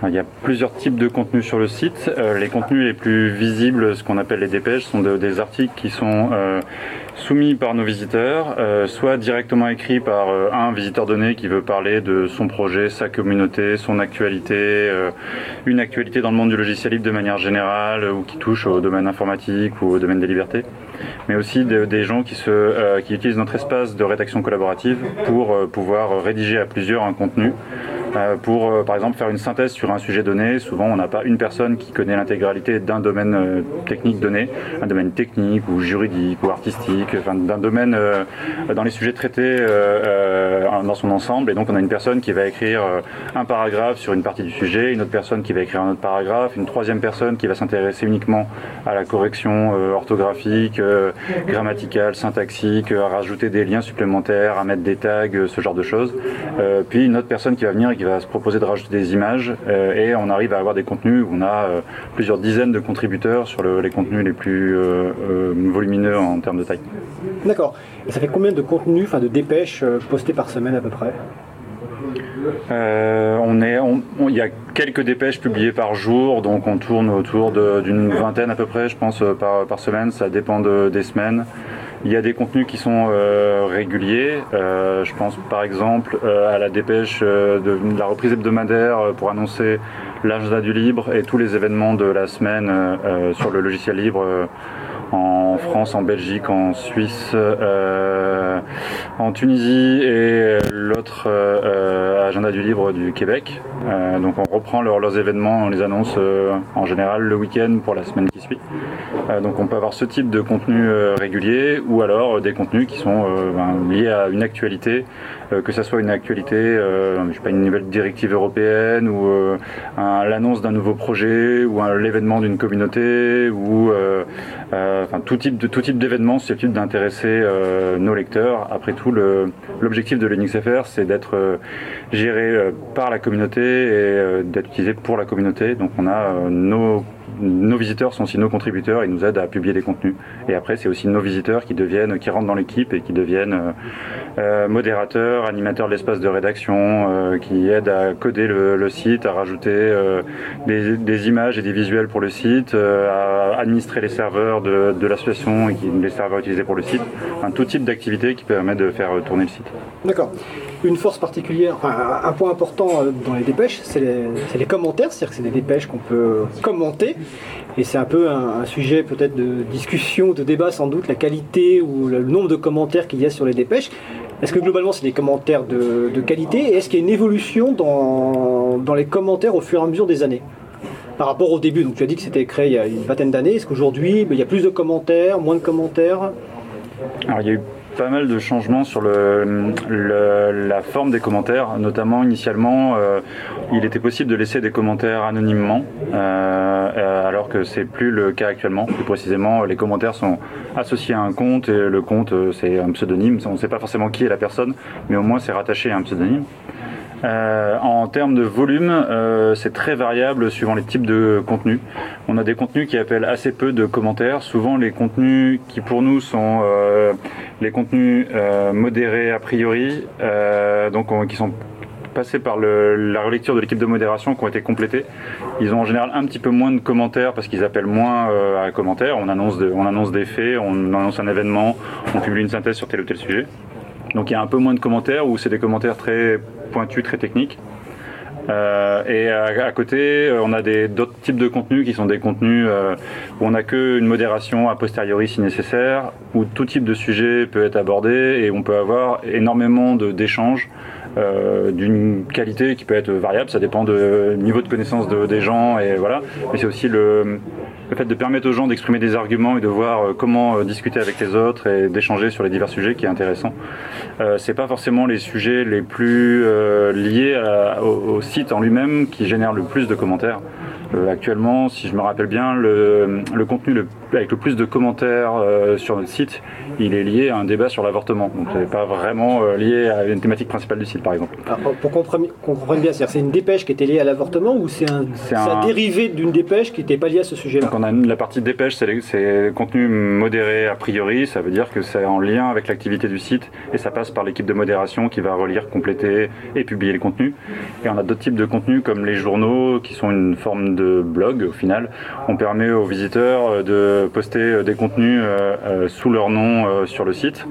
Il y a plusieurs types de contenus sur le site. Euh, les contenus les plus visibles, ce qu'on appelle les dépêches, sont de- des articles qui sont euh, soumis par nos visiteurs, euh, soit directement écrits par euh, un visiteur donné qui veut parler de son projet, sa communauté, son actualité, euh, une actualité dans le monde du logiciel libre de manière générale ou qui touche au domaine informatique ou au domaine des libertés, mais aussi de- des gens qui, se, qui utilisent notre espace de rédaction collaborative pour pouvoir rédiger à plusieurs un contenu. Pour, par exemple, faire une synthèse sur un sujet donné. Souvent, on n'a pas une personne qui connaît l'intégralité d'un domaine technique donné, un domaine technique ou juridique ou artistique, d'un domaine euh, dans les sujets traités euh, euh, dans son ensemble. Et donc, on a une personne qui va écrire euh, un paragraphe sur une partie du sujet, une autre personne qui va écrire un autre paragraphe, une troisième personne qui va s'intéresser uniquement à la correction euh, orthographique, grammaticale, syntaxique, à rajouter des liens supplémentaires, à mettre des tags, ce genre de choses. Puis une autre personne qui va venir et qui va se proposer de rajouter des images et on arrive à avoir des contenus où on a plusieurs dizaines de contributeurs sur le- les contenus les plus euh, volumineux en termes de taille. D'accord. Et ça fait combien de contenus, enfin de dépêches euh, postées par semaine à peu près? Euh, on est, il y a quelques dépêches publiées par jour, donc on tourne autour d'une vingtaine à peu près, je pense, euh, par, semaine. Ça dépend de- des semaines. Il y a des contenus qui sont réguliers. Je pense par exemple à la dépêche de, de la reprise hebdomadaire pour annoncer l'agenda du libre et tous les événements de la semaine sur le logiciel libre. euh, France, en Belgique, en Suisse, euh, en Tunisie et euh, l'autre euh, agenda du livre du Québec. Donc on reprend leurs- événements, on les annonce en général le week-end pour la semaine qui suit. Donc on peut avoir ce type de contenu régulier ou alors des contenus qui sont ben, liés à une actualité, que ça soit une actualité, je sais pas, une nouvelle directive européenne ou l'annonce d'un nouveau projet ou l'événement d'une communauté ou enfin tout type de tout type d'événement susceptible d'intéresser euh, nos lecteurs. Après tout, l'objectif de l'UnixFR, c'est d'être euh, géré euh, par la communauté et d'être utilisé pour la communauté. Donc on a nos nos visiteurs sont aussi nos contributeurs, ils nous aident à publier des contenus. Et après, c'est aussi nos visiteurs qui deviennent, qui rentrent dans l'équipe et qui deviennent euh, euh, modérateurs, animateurs de l'espace de rédaction, euh, qui aident à coder le, site, à rajouter des, images et des visuels pour le site, à administrer les serveurs de, l'association et les serveurs utilisés pour le site. Enfin, tout type d'activité qui permet de faire tourner le site. D'accord. Une force particulière, un point important dans les dépêches, c'est les commentaires, c'est-à-dire que c'est des dépêches qu'on peut commenter. Et c'est un peu un, sujet peut-être de discussion, de débat sans doute, la qualité ou le nombre de commentaires qu'il y a sur les dépêches. Est-ce que globalement c'est des commentaires de, qualité est-ce qu'il y a une évolution dans, les commentaires au fur et à mesure des années? Par rapport au début, donc tu as dit que c'était créé il y a une vingtaine d'années. Est-ce qu'aujourd'hui, il y a plus de commentaires, moins de commentaires? Il y a eu pas mal de changements sur la forme des commentaires, notamment initialement, euh, il était possible de laisser des commentaires anonymement, euh, euh, alors que c'est plus le cas actuellement. Plus précisément, les commentaires sont associés à un compte et le compte c'est un pseudonyme. On ne sait pas forcément qui est la personne, mais au moins c'est rattaché à un pseudonyme. Euh, en termes de volume, euh, c'est très variable suivant les types de contenus. On a des contenus qui appellent assez peu de commentaires. Souvent, les contenus qui pour nous sont euh, les contenus modérés a priori, donc on- qui sont passés par la relecture de l'équipe de modération qui ont été complétés. Ils ont en général un petit peu moins de commentaires parce qu'ils appellent moins à commentaires. On annonce, on annonce des faits, on annonce un événement, on publie une synthèse sur tel ou tel sujet. Donc il y a un peu moins de commentaires où c'est des commentaires très pointus, très techniques. Euh, et à, côté, euh, on a d'autres types de contenus qui sont des contenus euh, où on n'a qu'une modération a posteriori si nécessaire, où tout type de sujet peut être abordé et on peut avoir énormément d'échanges d'une qualité qui peut être variable, ça dépend du niveau de connaissance de- des gens et voilà. Mais c'est aussi le, le fait de permettre aux gens d'exprimer des arguments et de voir euh, comment euh, discuter avec les autres et d'échanger sur les divers sujets qui est intéressant. Euh, c'est pas forcément les sujets les plus euh, liés au, site en lui-même qui génèrent le plus de commentaires. Euh, actuellement, si je me rappelle bien, le, le contenu avec le plus de commentaires euh, sur notre site, il est lié à un débat sur l'avortement. Donc c'est pas vraiment euh, lié à une thématique principale du site, par exemple. Alors, pour qu'on comprenne, bien, c'est-à-dire c'est une dépêche qui était liée à l'avortement ou c'est un, c'est un un- dérivé d'une dépêche qui n'était pas liée à ce sujet-là? Donc on a la partie dépêche, c'est contenu modéré a priori, ça veut dire que c'est en lien avec l'activité du site et ça passe par l'équipe de modération qui va relire, compléter et publier les contenus. Et on a d'autres types de contenus comme les journaux qui sont une forme de blog au final. On permet aux visiteurs euh, de poster euh, des contenus euh, euh, sous leur nom euh, sur le site.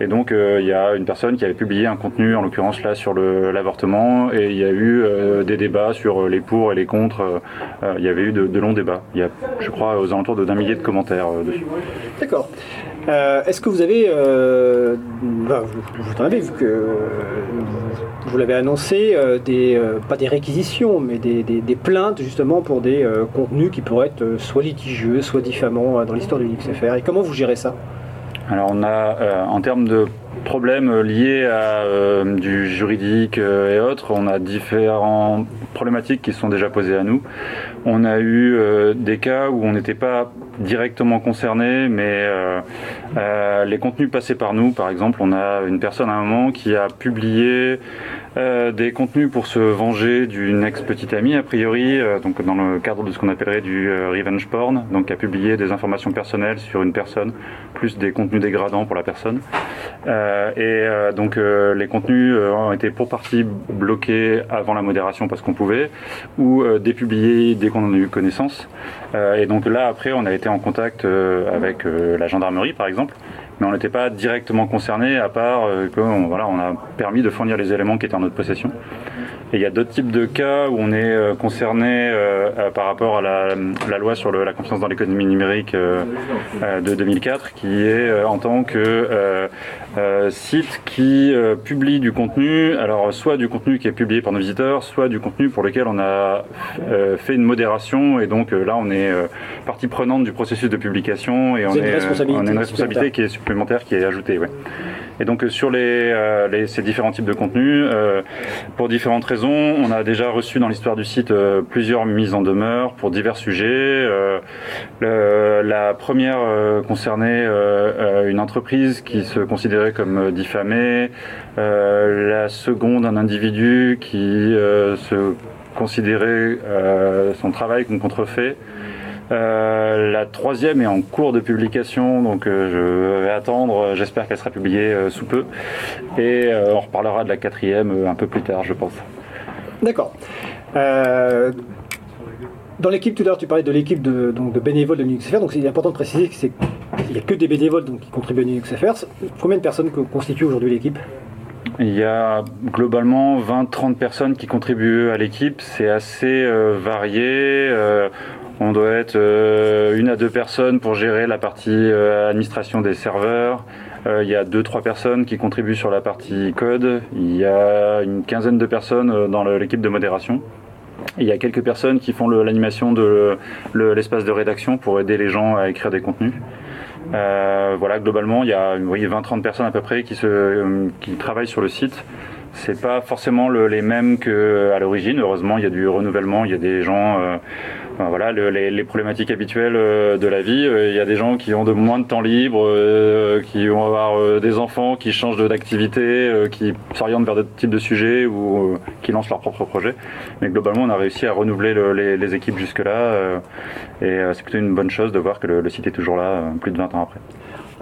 Et donc euh, il y a une personne qui avait publié un contenu, en l'occurrence là sur l'avortement, et il y a eu euh, des débats sur les pour et les contre. Il y avait eu de, longs débats. Il y a, je crois, aux alentours d'un millier de commentaires dessus. D'accord. Est-ce que vous avez, bah, vous, vu que vous l'avez annoncé, des, pas des réquisitions, mais des, des- plaintes justement pour des contenus qui pourraient être soit litigieux, soit diffamants dans l'histoire du XFR. Et comment vous gérez ça? Alors on a, euh, en termes de problèmes liés à euh, du juridique euh, et autres, on a différents problématiques qui sont déjà posées à nous. On a eu euh, des cas où on n'était pas directement concerné, mais euh, euh, les contenus passés par nous, par exemple, on a une personne à un moment qui a publié euh, des contenus pour se venger d'une ex-petite amie, a priori, euh, donc dans le cadre de ce qu'on appellerait du euh, revenge porn, donc a publié des informations personnelles sur une personne, plus des contenus dégradants pour la personne. Euh, et euh, donc les contenus ont été pour partie bloqués avant la modération parce qu'on pouvait, ou dépubliés dès qu'on en a eu connaissance. Et donc là, après, on a été en contact avec la gendarmerie, par exemple, mais on n'était pas directement concerné, à part euh, qu'on voilà, on a permis de fournir les éléments qui étaient en notre possession. Et il y a d'autres types de cas où on est euh, concerné euh, par rapport à la, la loi sur le- la confiance dans l'économie numérique euh, euh, de 2004, qui est euh, en tant que euh, euh, site qui euh, publie du contenu, alors soit du contenu qui est publié par nos visiteurs, soit du contenu pour lequel on a euh, fait une modération, et donc là on est euh, partie prenante du processus de publication, et on est, on une responsabilité qui est supplémentaire, qui est ajoutée. Ouais. Et donc euh, sur euh, ces différents types de contenus, euh, pour différentes raisons, on a déjà reçu dans l'histoire du site plusieurs mises en demeure pour divers sujets. La première concernait une entreprise qui se considérait comme diffamée. La seconde, un individu qui se considérait son travail comme contrefait. Euh, la troisième est en cours de publication, donc euh, je vais attendre. J'espère qu'elle sera publiée euh, sous peu. Et on reparlera de la quatrième un peu plus tard, je pense. D'accord. Dans l'équipe, tout à l'heure, tu parlais de l'équipe de, donc, de bénévoles de LinuxFR. Donc, c'est important de préciser qu'il n'y a que des bénévoles donc, qui contribuent à LinuxFR. Combien de personnes co- constituent aujourd'hui l'équipe? Il y a globalement 20-30 personnes qui contribuent à l'équipe. C'est assez euh, varié. Euh, on doit être euh, une à deux personnes pour gérer la partie euh, administration des serveurs. Euh, il y a deux trois personnes qui contribuent sur la partie code. Il y a une quinzaine de personnes dans l'équipe de modération. Il y a quelques personnes qui font l'animation de le- l'espace de rédaction pour aider les gens à écrire des contenus. Voilà, globalement, il y a oui, 20-30 personnes à peu près qui, travaillent sur le site. C'est pas forcément le- les mêmes qu'à l'origine. Heureusement, il y a du renouvellement, il y a des gens, voilà, le- les, les problématiques habituelles euh, de la vie. Euh, Il y a des gens qui ont de moins de temps libre, euh, qui vont avoir des enfants, qui changent d'activité, qui s'orientent vers d'autres types de sujets ou qui lancent leur propre projet. Mais globalement, on a réussi à renouveler le- les, les équipes jusque-là. et c'est plutôt une bonne chose de voir que le, site est toujours là, plus de 20 ans après.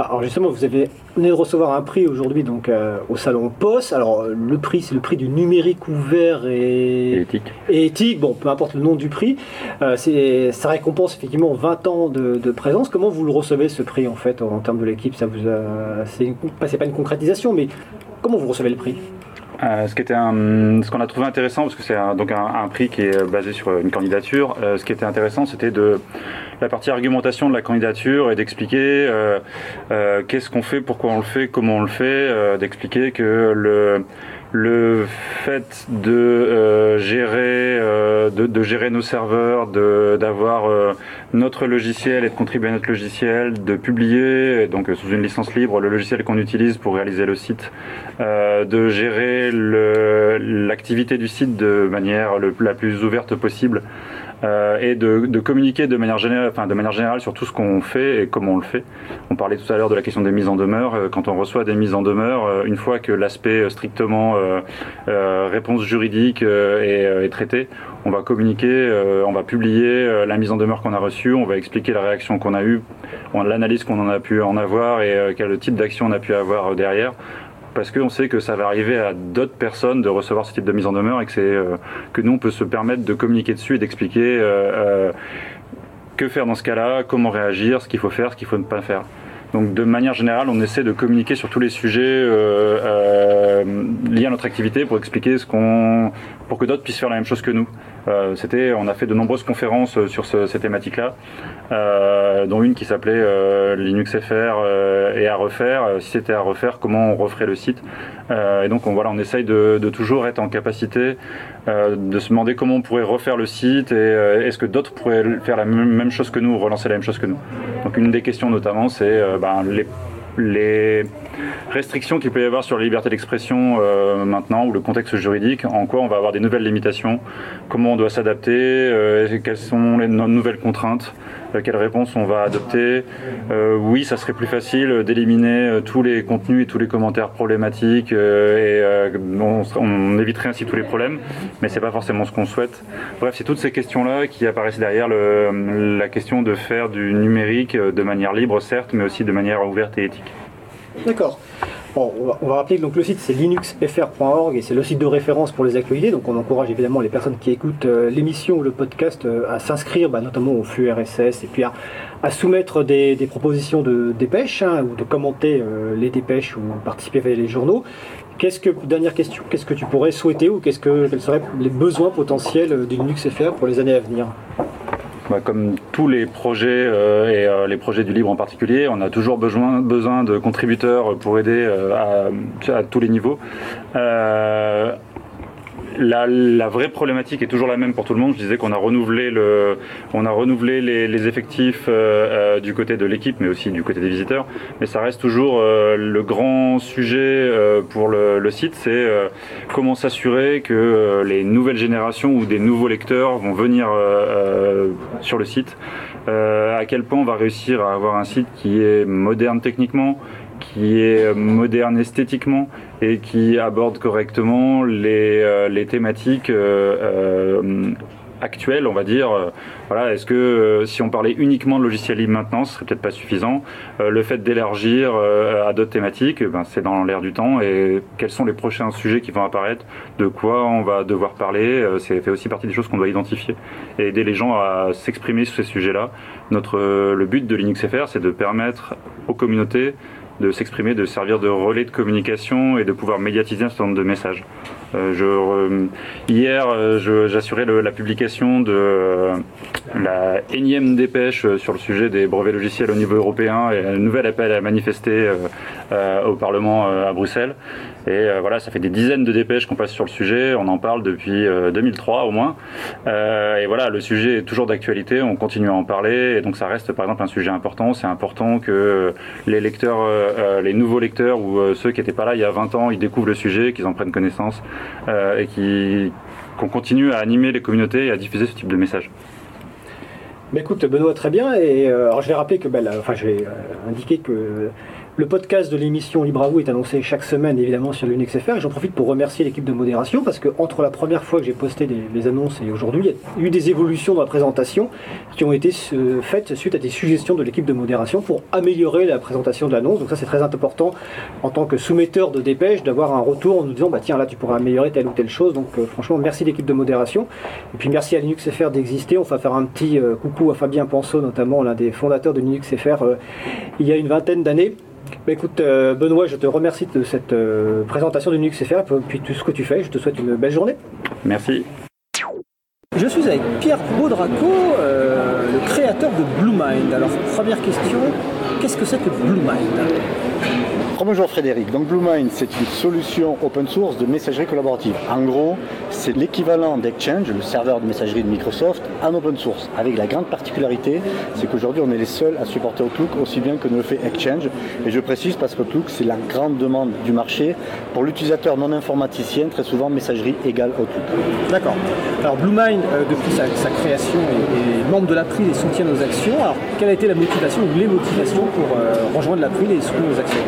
Alors justement, vous avez venez de recevoir un prix aujourd'hui donc euh, au salon POS. Alors le prix, c'est le prix du numérique ouvert et, éthique. Et éthique, bon, peu importe le nom du prix. Euh, c'est, ça récompense effectivement 20 ans de, de présence. Comment vous le recevez ce prix en fait en termes de l'équipe? Ça vous a, c'est, une- pas- c'est pas une concrétisation, mais comment vous recevez le prix? Euh, ce qui était un- ce qu'on a trouvé intéressant, parce que c'est un, donc un, un prix qui est basé sur une candidature, euh, ce qui était intéressant, c'était de la partie argumentation de la candidature et d'expliquer euh, euh, qu'est-ce qu'on fait, pourquoi on le fait, comment on le fait, euh, d'expliquer que le le fait de euh, gérer euh, de, gérer nos serveurs, de d'avoir euh, notre logiciel et de contribuer à notre logiciel, de publier donc sous une licence libre le logiciel qu'on utilise pour réaliser le site, de gérer l'activité du site de manière la plus ouverte possible. Euh, et de, de communiquer de manière, générale, enfin, de manière générale sur tout ce qu'on fait et comment on le fait. On parlait tout à l'heure de la question des mises en demeure. Euh, Quand on reçoit des mises en demeure, euh, une fois que l'aspect euh, strictement euh, réponse juridique est, est traité, on va communiquer, on va publier la mise en demeure qu'on a reçue, on va expliquer la réaction qu'on a eue, l'analyse qu'on en a pu en avoir et quel type d'action on a pu avoir derrière parce qu'on sait que ça va arriver à d'autres personnes de recevoir ce type de mise en demeure et que, euh, nous, on peut se permettre de communiquer dessus et d'expliquer euh, euh, que faire dans ce cas-là, comment réagir, ce qu'il faut faire, ce qu'il faut ne pas faire. Donc de manière générale, on essaie de communiquer sur tous les sujets liés à notre activité pour expliquer ce qu'on, pour que d'autres puissent faire la même chose que nous. Euh, c'était, on a fait de nombreuses conférences euh, sur ce- ces thématiques-là, euh, dont une qui s'appelait Linux FR et à refaire. Si c'était à refaire, comment on referait le site? Et donc on, voilà, on essaye de, toujours être en capacité de se demander comment on pourrait refaire le site et est-ce que d'autres pourraient faire la même chose que nous, relancer la même chose que nous? Donc une des questions notamment, c'est ben, les restrictions qu'il peut y avoir sur la liberté d'expression euh, maintenant ou le contexte juridique, en quoi on va avoir des nouvelles limitations, comment on doit s'adapter, euh, quelles sont les no- nouvelles contraintes, euh, quelles réponses on va adopter. Oui, ça serait plus facile d'éliminer tous les contenus et tous les commentaires problématiques et on, éviterait ainsi tous les problèmes, mais c'est pas forcément ce qu'on souhaite. Bref, c'est toutes ces questions-là qui apparaissent derrière la question de faire du numérique de manière libre, certes, mais aussi de manière ouverte et éthique. D'accord. Bon, on, va, rappeler que donc, le site c'est linuxfr.org et c'est le site de référence pour les actualités. Donc on encourage évidemment les personnes qui écoutent euh, l'émission ou le podcast euh, à s'inscrire bah, notamment au flux RSS et puis à, soumettre des, propositions de dépêches hein, ou de commenter euh, les dépêches ou participer à les journaux. Qu'est-ce que, dernière question, qu'est-ce que tu pourrais souhaiter ou qu'est-ce que, quels seraient les besoins potentiels du Linux FR pour les années à venir? Comme tous les projets euh, et euh, les projets du libre en particulier, on a toujours besoin, de contributeurs pour aider euh, à tous les niveaux. La, vraie problématique est toujours la même pour tout le monde. Je disais qu'on a renouvelé, le, on a renouvelé les, effectifs euh, euh, du côté de l'équipe, mais aussi du côté des visiteurs. Mais ça reste toujours euh, le grand sujet pour le, le site, c'est comment s'assurer que les nouvelles générations ou des nouveaux lecteurs vont venir sur le site. À quel point on va réussir à avoir un site qui est moderne techniquement, qui est moderne esthétiquement et qui aborde correctement les, euh, les thématiques euh, euh, actuelles, on va dire. Voilà, est-ce que si on parlait uniquement de logiciel libre maintenant, ce serait peut-être pas suffisant. Le fait d'élargir à d'autres thématiques, ben, c'est dans l'air du temps. Et quels sont les prochains sujets qui vont apparaître? De quoi on va devoir parler? C'est fait aussi partie des choses qu'on doit identifier et aider les gens à s'exprimer sur ces sujets-là. Notre le but de Linux FR, c'est de permettre aux communautés de s'exprimer, de servir de relais de communication et de pouvoir médiatiser un certain nombre de messages. Euh, euh, hier, euh, j'assurais la publication de la énième dépêche sur le sujet des brevets logiciels au niveau européen et un nouvel appel à manifester au Parlement à Bruxelles. Et voilà, ça fait des dizaines de dépêches qu'on passe sur le sujet. On en parle depuis euh, 2003 au moins. Et voilà, le sujet est toujours d'actualité. On continue à en parler. Et donc ça reste par exemple un sujet important. C'est important que les lecteurs, les nouveaux lecteurs ou ceux qui n'étaient pas là il y a 20 ans, ils découvrent le sujet, qu'ils en prennent connaissance et qui- qu'on continue à animer les communautés et à diffuser ce type de message. Mais écoute, Benoît, très bien. Et euh, alors, je vais rappeler que, la- enfin, je vais euh, indiquer que le podcast de l'émission Libre à vous est annoncé chaque semaine, évidemment, sur Linux FR. Et j'en profite pour remercier l'équipe de modération parce que entre la première fois que j'ai posté des, les annonces et aujourd'hui, il y a eu des évolutions dans la présentation qui ont été faites suite à des suggestions de l'équipe de modération pour améliorer la présentation de l'annonce. Donc ça, c'est très important en tant que soumetteur de dépêche d'avoir un retour en nous disant, bah tiens, là, tu pourrais améliorer telle ou telle chose. Donc euh, franchement, merci l'équipe de modération. Et puis merci à Linux FR d'exister. On va faire un petit euh, coucou à Fabien Panceau, notamment l'un des fondateurs de Linux FR euh, il y a une vingtaine d'années. Bah, écoute, euh, Benoît, je te remercie de cette euh, présentation de Linux FR et puis tout ce que tu fais. Je te souhaite une belle journée. Merci. Je suis avec Pierre Baudraco, euh, le créateur de BlueMind. Alors, première question, qu'est-ce que c'est que BlueMind? Bonjour Frédéric. Donc BlueMind, c'est une solution open source de messagerie collaborative. En gros, c'est l'équivalent d'Exchange, le serveur de messagerie de Microsoft, en open source. Avec la grande particularité, c'est qu'aujourd'hui, on est les seuls à supporter Outlook aussi bien que ne le fait Exchange. Et je précise parce qu'Outlook, c'est la grande demande du marché. Pour l'utilisateur non informaticien, très souvent, messagerie égale Outlook. D'accord. Alors, BlueMind, euh, depuis sa, création, est, est membre de l'April et soutient nos actions. Alors, quelle a été la motivation ou les motivations pour euh, rejoindre l'April et soutenir nos actions?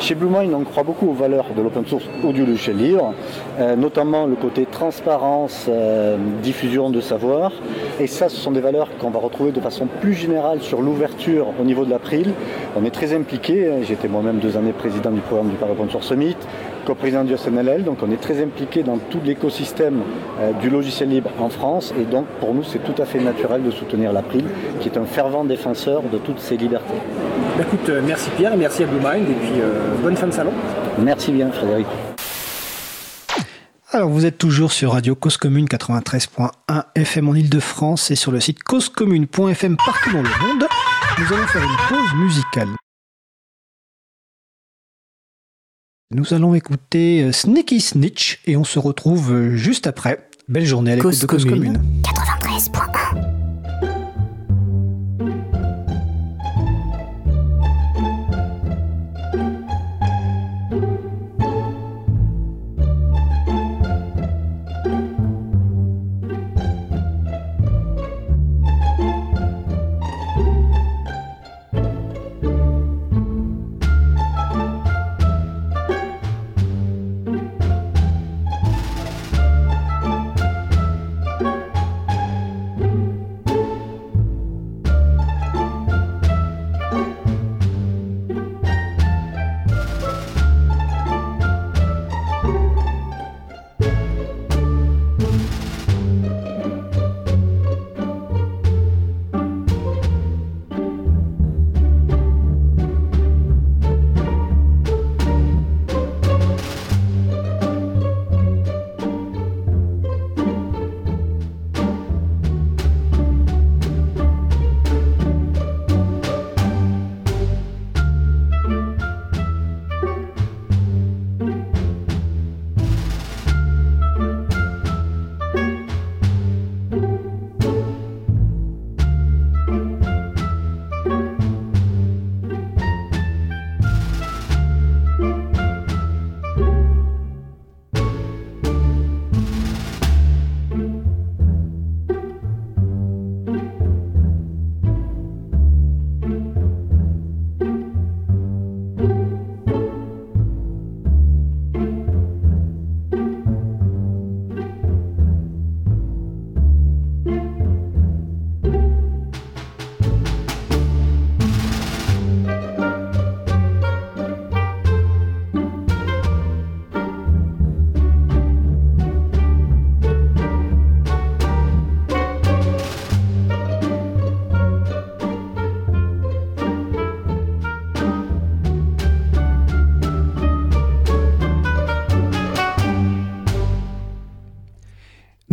Chez BlueMind, on croit beaucoup aux valeurs de l'open source ou du libre, euh, notamment le côté transparence, euh, diffusion de savoir. Et ça, ce sont des valeurs qu'on va retrouver de façon plus générale sur l'ouverture au niveau de l'April. On est très impliqué. J'étais moi-même deux années président du programme du Paris Open Source Summit, co-président du SNLL. Donc on est très impliqué dans tout l'écosystème euh, du logiciel libre en France. Et donc pour nous, c'est tout à fait naturel de soutenir l'April, qui est un fervent défenseur de toutes ces libertés. Bah, Écoute, euh, merci Pierre merci à BlueMind et puis euh, bonne fin de salon. Merci bien Frédéric. Alors vous êtes toujours sur Radio Cause Commune 93.1 FM en Ile-de-France et sur le site causecommune.fm partout dans le monde. Nous allons faire une pause musicale. Nous allons écouter euh, Sneaky Snitch et on se retrouve euh, juste après. Belle journée à l'écoute de Cause Commune. Commune. 93.1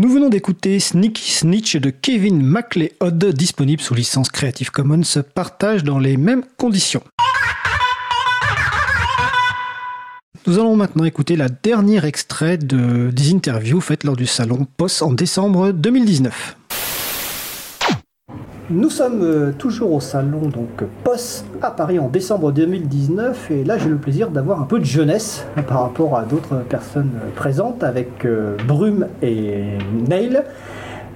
Nous venons d'écouter Sneaky Snitch de Kevin MacLeod, disponible sous licence Creative Commons, partage dans les mêmes conditions. Nous allons maintenant écouter la dernière extrait de, des interviews faites lors du salon POS en décembre 2019. Nous sommes euh, toujours au salon donc POS à Paris en décembre 2019 et là j'ai le plaisir d'avoir un peu de jeunesse par rapport à d'autres personnes euh, présentes avec euh, Brume et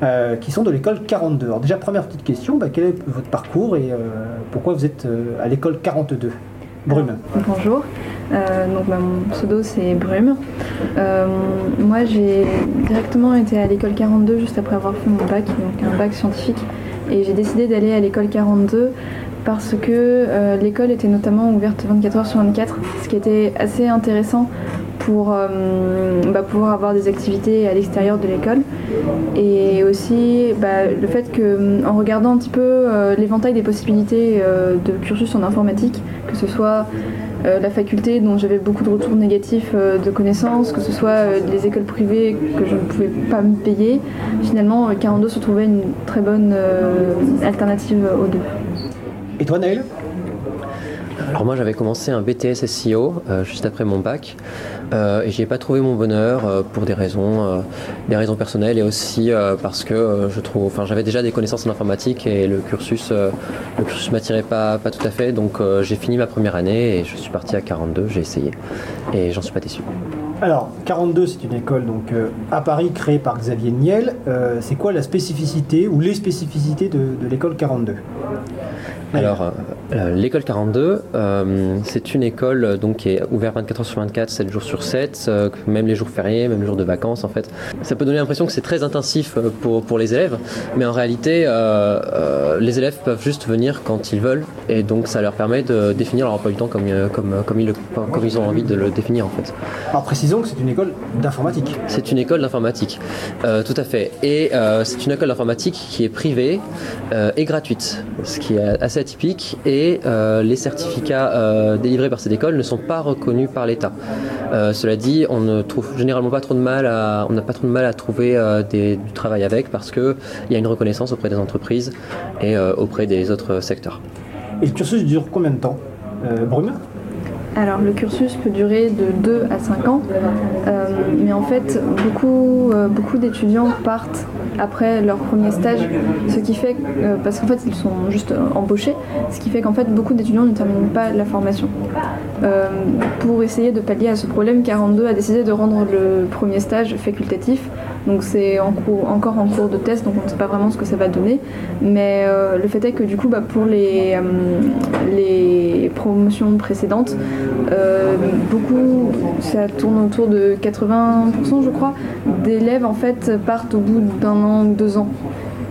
euh, qui sont de l'école 42. Alors déjà première petite question, bah, quel est votre parcours et pourquoi vous êtes à l'école 42 Brume. Bonjour, donc bah, mon pseudo c'est Brume. Moi j'ai directement été à l'école 42 juste après avoir fait mon bac, donc un bac scientifique, et j'ai décidé d'aller à l'école 42 parce que euh, l'école était notamment ouverte 24 heures sur 24, ce qui était assez intéressant pour euh, bah, pouvoir avoir des activités à l'extérieur de l'école. Et aussi bah, le fait que en regardant un petit peu euh, l'éventail des possibilités euh, de cursus en informatique, que ce soit euh, la faculté dont j'avais beaucoup de retours négatifs euh, de connaissances, que ce soit euh, les écoles privées que je ne pouvais pas me payer, finalement euh, 42 se trouvait une très bonne euh, alternative aux deux. Et toi Neil Alors moi j'avais commencé un BTS SEO euh, juste après mon bac euh, et j'ai pas trouvé mon bonheur euh, pour des raisons, euh, des raisons personnelles et aussi parce que je trouve, enfin j'avais déjà des connaissances en informatique et le cursus, le cursus m'attirait pas, pas tout à fait donc j'ai fini ma première année et je suis parti à 42, j'ai essayé et j'en suis pas déçu. Alors 42 c'est une école donc euh, à Paris créée par Xavier Niel. Euh, c'est quoi la spécificité ou les spécificités de, de l'école 42 Alors, l'école 42, euh, c'est une école euh, donc, qui est ouverte 24 heures sur 24, 7 jours sur 7, euh, même les jours fériés, même les jours de vacances en fait. Ça peut donner l'impression que c'est très intensif euh, pour, pour les élèves, mais en réalité, euh, euh, les élèves peuvent juste venir quand ils veulent, et donc ça leur permet de définir leur emploi du temps comme, euh, comme, comme, ils, comme ils ont envie de le définir en fait. Alors précisons que c'est une école d'informatique. C'est une école d'informatique, euh, tout à fait. Et euh, c'est une école d'informatique qui est privée euh, et gratuite, ce qui est assez atypique. Et euh, les certificats euh, délivrés par cette école ne sont pas reconnus par l'État. Euh, cela dit, on ne trouve généralement pas trop de mal à, on n'a pas trop de mal à trouver du travail avec parce que il y a une reconnaissance auprès des entreprises et auprès des autres secteurs. Et le cursus dure combien de temps? Brume Alors le cursus peut durer de 2 à 5 ans, euh, mais en fait beaucoup, euh, beaucoup d'étudiants partent après leur premier stage, ce qui fait, euh, parce qu'en fait ils sont juste embauchés, ce qui fait qu'en fait beaucoup d'étudiants ne terminent pas la formation. Pour essayer de pallier à ce problème, 42 a décidé de rendre le premier stage facultatif. Donc c'est en encore en cours de test, donc on ne sait pas vraiment ce que ça va donner. Mais euh, le fait est que du coup, bah, pour les, euh, les promotions précédentes, euh, beaucoup, ça tourne autour de 80%, je crois, d'élèves en fait partent au bout d'un an ou deux ans.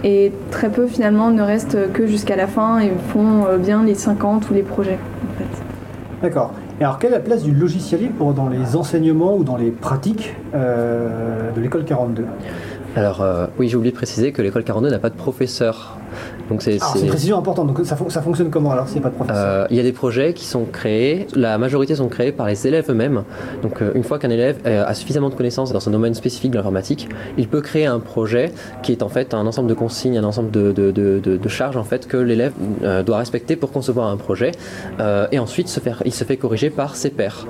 Et très peu finalement ne restent que jusqu'à la fin et font bien les 50 ou les projets. en fait. D'accord. Et alors, quelle est la place du logiciel libre dans les enseignements ou dans les pratiques euh, de l'école 42 Alors, euh, oui, j'ai oublié de préciser que l'école 42 n'a pas de professeur. Donc c'est une précision importante. Donc, ça, fon- ça fonctionne comment alors s'il n'y a pas de professeur Euh, il y a des projets qui sont créés, la majorité sont créés par les élèves eux-mêmes. Donc euh, une fois qu'un élève euh, a suffisamment de connaissances dans un domaine spécifique de l'informatique, il peut créer un projet qui est en fait un ensemble de consignes, un ensemble de, de- de- de- de charges en fait que l'élève doit respecter pour concevoir un projet. Et ensuite se faire, il se fait corriger par ses pairs.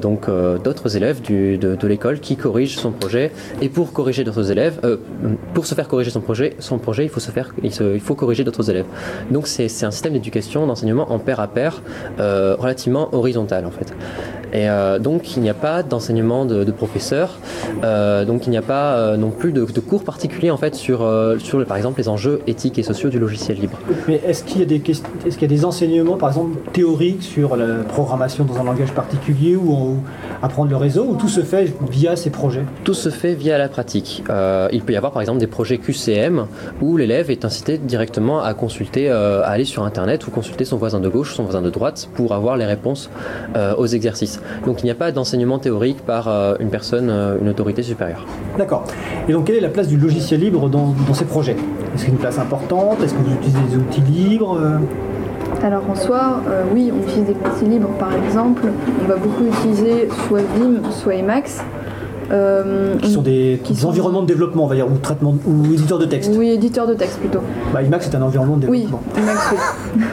Donc d'autres élèves du- de, l'école qui corrigent son projet. Et pour corriger d'autres élèves, pour se faire corriger son projet, son projet, il faut se faire, il, se- il faut corriger d'autres élèves. Donc c'est un système d'éducation, d'enseignement en pair à pair, euh, relativement horizontal en fait. Et euh, donc il n'y a pas d'enseignement de, de professeurs, euh, donc il n'y a pas euh, non plus de, de cours particuliers en fait sur, euh, sur le- par exemple les enjeux éthiques et sociaux du logiciel libre. Mais est-ce qu'il y, a des quest- est-ce qu'il y a des enseignements, par exemple, théoriques sur la programmation dans un langage particulier ou, en- ou apprendre le réseau, ou tout se fait via ces projets? Tout se fait via la pratique. Il peut y avoir par exemple des projets QCM où l'élève est incité directement à consulter, à aller sur Internet ou consulter son voisin de gauche, son voisin de droite pour avoir les réponses aux exercices. Donc il n'y a pas d'enseignement théorique par euh, une personne, euh, une autorité supérieure. D'accord. Et donc, quelle est la place du logiciel libre dans, dans ces projets? Est-ce qu'il y a une place importante? Est-ce que vous utilisez des outils libres? Alors en soi, euh, oui, on utilise des outils libres par exemple. On va beaucoup utiliser soit Vim, soit Emacs. Euh, Qui sont des, qui des sont- environnements de développement, on va dire, ou traitement, ou éditeurs de texte. Oui, éditeur de texte plutôt. Bah, Emacs, c'est un environnement de Oui, développement. Oui.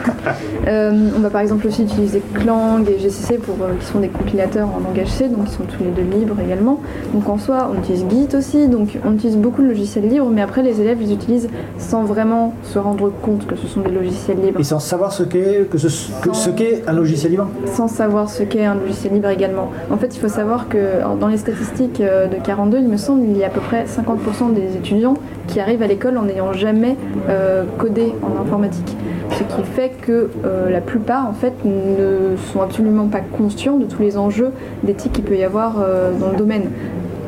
Euh, on va par exemple aussi utiliser Clang et GCC pour, euh, qui sont des compilateurs en langage C, donc ils sont tous les deux libres également. Donc en soi, on utilise Git aussi, donc on utilise beaucoup de logiciels libres, mais après les élèves les utilisent sans vraiment se rendre compte que ce sont des logiciels libres. Et sans savoir ce qu'est que ce, que- ce qu'est un logiciel libre sans savoir ce qu'est un logiciel libre également. En fait, il faut savoir que alors, dans les statistiques de 42, il me semble, il y a à peu près 50% des étudiants qui arrivent à l'école en n'ayant jamais euh, codé en informatique. Ce qui fait que euh, la plupart, en fait, ne sont absolument pas conscients de tous les enjeux d'éthique qu'il peut y avoir euh, dans le domaine.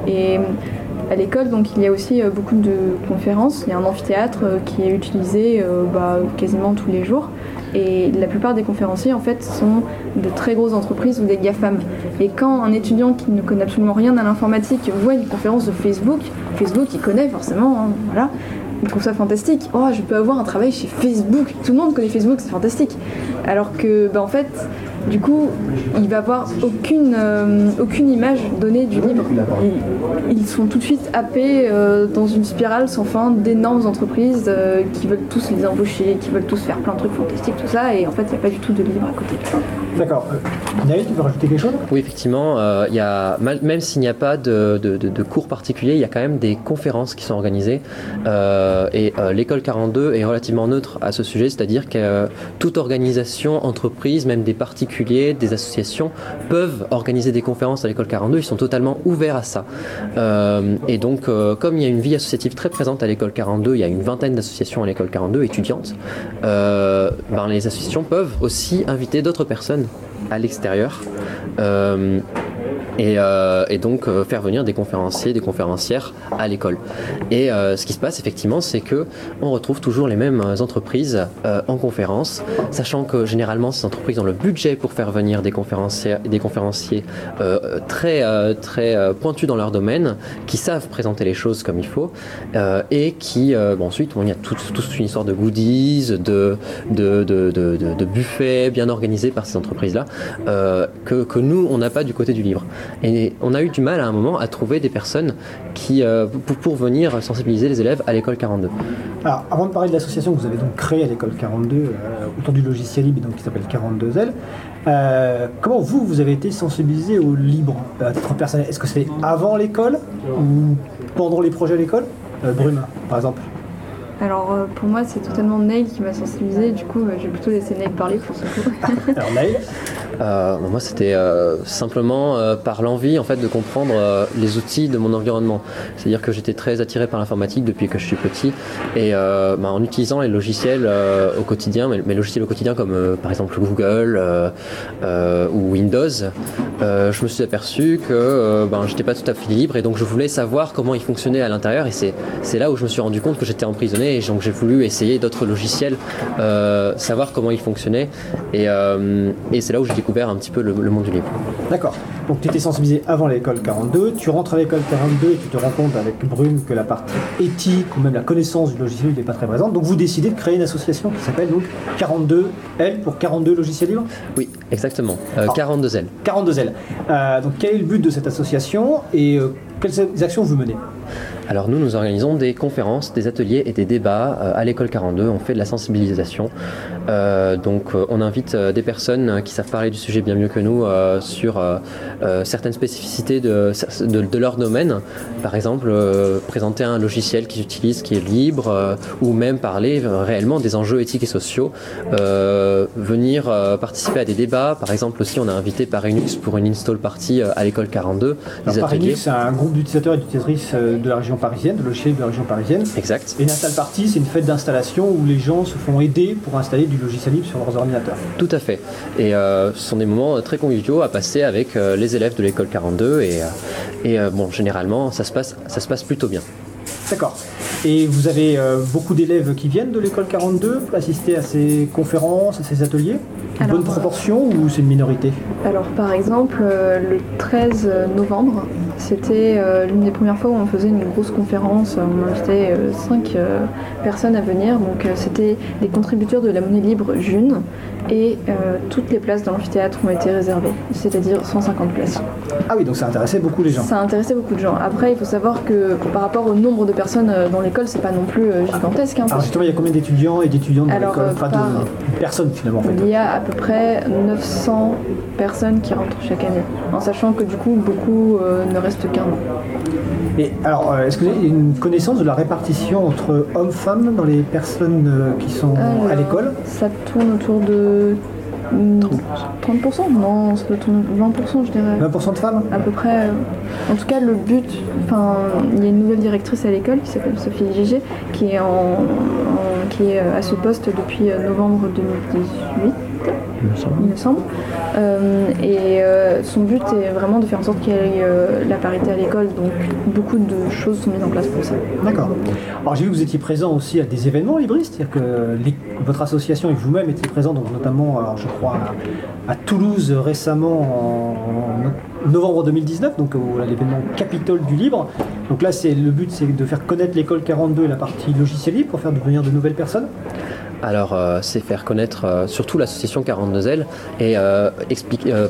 Et à l'école, donc, il y a aussi euh, beaucoup de conférences. Il y a un amphithéâtre euh, qui est utilisé euh, bah, quasiment tous les jours. Et la plupart des conférenciers, en fait, sont de très grosses entreprises ou des GAFAM. Et quand un étudiant qui ne connaît absolument rien à l'informatique voit une conférence de Facebook, Facebook, il connaît forcément, hein, voilà. Il trouve ça fantastique. Oh, je peux avoir un travail chez Facebook. Tout le monde connaît Facebook, c'est fantastique. Alors que, bah, en fait, du coup, il va avoir aucune, euh, aucune image donnée du libre. Ils, ils sont tout de suite happés euh, dans une spirale sans fin d'énormes entreprises euh, qui veulent tous les embaucher, qui veulent tous faire plein de trucs fantastiques, tout ça. Et en fait, il n'y a pas du tout de libre à côté. D'accord. Naïl, tu veux rajouter quelque chose? Oui, effectivement, euh, il y a, même s'il n'y a pas de, de- de- de cours particuliers, il y a quand même des conférences qui sont organisées. Euh, et euh, l'école 42 est relativement neutre à ce sujet, c'est-à-dire que euh, toute organisation, entreprise, même des particuliers, des associations, peuvent organiser des conférences à l'école 42. Ils sont totalement ouverts à ça. Euh, et donc, euh, comme il y a une vie associative très présente à l'école 42, il y a une vingtaine d'associations à l'école 42 étudiantes, euh, ben, les associations peuvent aussi inviter d'autres personnes à l'extérieur. Et, euh, et donc euh, faire venir des conférenciers, des conférencières à l'école. Et euh, ce qui se passe effectivement, c'est que on retrouve toujours les mêmes entreprises euh, en conférence, sachant que généralement ces entreprises ont le budget pour faire venir des conférenciers, des conférenciers euh, très très pointus dans leur domaine, qui savent présenter les choses comme il faut, et qui bon, ensuite il y a toute toute une histoire de goodies, de de, de, de, de- de buffets bien organisés par ces entreprises là, que, que nous on n'a pas du côté du livre. Et on a eu du mal à un moment à trouver des personnes qui, euh, pour, venir sensibiliser les élèves à l'école 42. Alors, avant de parler de l'association que vous avez donc créée à l'école 42, euh, autour du logiciel libre, donc qui s'appelle 42L, euh, comment vous, vous avez été sensibilisé au libre à titre personnel? Est-ce que c'est avant l'école ou pendant les projets à l'école? Euh, Brume, par exemple. Alors euh, pour moi c'est totalement Neil qui m'a sensibilisée, du coup euh, je vais plutôt laisser Neil parler pour ce coup. Alors Neil Euh, moi, c'était euh, simplement euh, par l'envie en fait de comprendre euh, les outils de mon environnement. C'est-à-dire que j'étais très attiré par l'informatique depuis que je suis petit, et euh, bah, en utilisant les logiciels euh, au quotidien, mes, mes logiciels au quotidien comme euh, par exemple Google euh, euh, ou Windows, euh, je me suis aperçu que euh, ben, j'étais pas tout à fait libre, et donc je voulais savoir comment ils fonctionnaient à l'intérieur, et c'est c'est là où je me suis rendu compte que j'étais emprisonné, et donc j'ai voulu essayer d'autres logiciels, euh, savoir comment ils fonctionnaient, et, euh, et c'est là où j'ai découvert un petit peu le, le monde du libre. D'accord. Donc tu étais sensibilisé avant l'école 42, tu rentres à l'école 42 et tu te rends compte avec Brume que la partie éthique ou même la connaissance du logiciel n'est pas très présente. Donc vous décidez de créer une association qui s'appelle donc 42L pour 42 logiciels libres? Oui, exactement. Euh, 42 L. 42L. Euh, donc quel est le but de cette association et euh, quelles actions vous menez? Alors nous, nous organisons des conférences, des ateliers et des débats euh, à l'école 42. On fait de la sensibilisation. Euh, donc euh, on invite euh, des personnes qui savent parler du sujet bien mieux que nous euh, sur euh, certaines spécificités de, de, de leur domaine. Par exemple, présenter un logiciel qu'ils utilisent qui est libre euh, ou même parler réellement des enjeux éthiques et sociaux. Euh, venir participer à des débats. Par exemple aussi, on a invité Parinux pour une install party à l'école 42. Des Alors. Parinux, c'est un groupe d'utilisateurs et d'utilisatrices de la région parisienne, de logiciels de la région parisienne. Exact. Et une install party, c'est une fête d'installation où les gens se font aider pour installer du logiciel libre sur leurs ordinateurs. Tout à fait. Et euh, ce sont des moments euh, très conviviaux à passer avec euh, les élèves de l'école 42 et, et bon, généralement, ça se passe, ça se passe plutôt bien. D'accord. Et vous avez euh, beaucoup d'élèves qui viennent de l'école 42 pour assister à ces conférences, à ces ateliers? Une Alors, bonne proportion ou c'est une minorité? Alors par exemple, euh, le 13 novembre, c'était euh, l'une des premières fois où on faisait une grosse conférence. On invitait 5 personnes à venir. Donc euh, c'était des contributeurs de la monnaie libre June. Et euh, toutes les places dans l'amphithéâtre ont été réservées, c'est-à-dire 150 places. Ah oui, donc ça intéressait beaucoup les gens. Ça a intéressé beaucoup de gens. Après, il faut savoir que par rapport au nombre de personnes euh, dans l'école, c'est pas non plus euh, gigantesque. hein, Alors justement, il y a combien d'étudiants et d'étudiantes dans l'école? Enfin, par- de personnes finalement en fait. Il y a à peu près 900 personnes qui rentrent chaque année, en sachant que du coup beaucoup euh, ne restent qu'un an. Et alors, euh, est-ce que vous avez une connaissance de la répartition entre hommes-femmes dans les personnes euh, qui sont à l'école? Ça tourne autour de mm, 30%, Non, ça doit tourner 20% je dirais. 20% de femmes? À peu près. euh, En tout cas, le but, enfin, il y a une nouvelle directrice à l'école qui s'appelle Sophie Gégé, qui est, en, en- qui est à ce poste depuis novembre 2018 il me semble. Euh, et euh, son but est vraiment de faire en sorte qu'il y ait euh, la parité à l'école. Donc beaucoup de choses sont mises en place pour ça. D'accord. Alors j'ai vu que vous étiez présent aussi à des événements libristes, c'est-à-dire que les- votre association et vous-même étiez présents, donc notamment, alors, je crois, à, à Toulouse récemment en, en novembre 2019, donc à l'événement Capitole du Libre. Donc là, c'est le but, c'est de faire connaître l'école 42 et la partie logiciel libre pour faire devenir de nouvelles personnes. Alors, euh, c'est faire connaître euh, surtout l'association 42L et euh,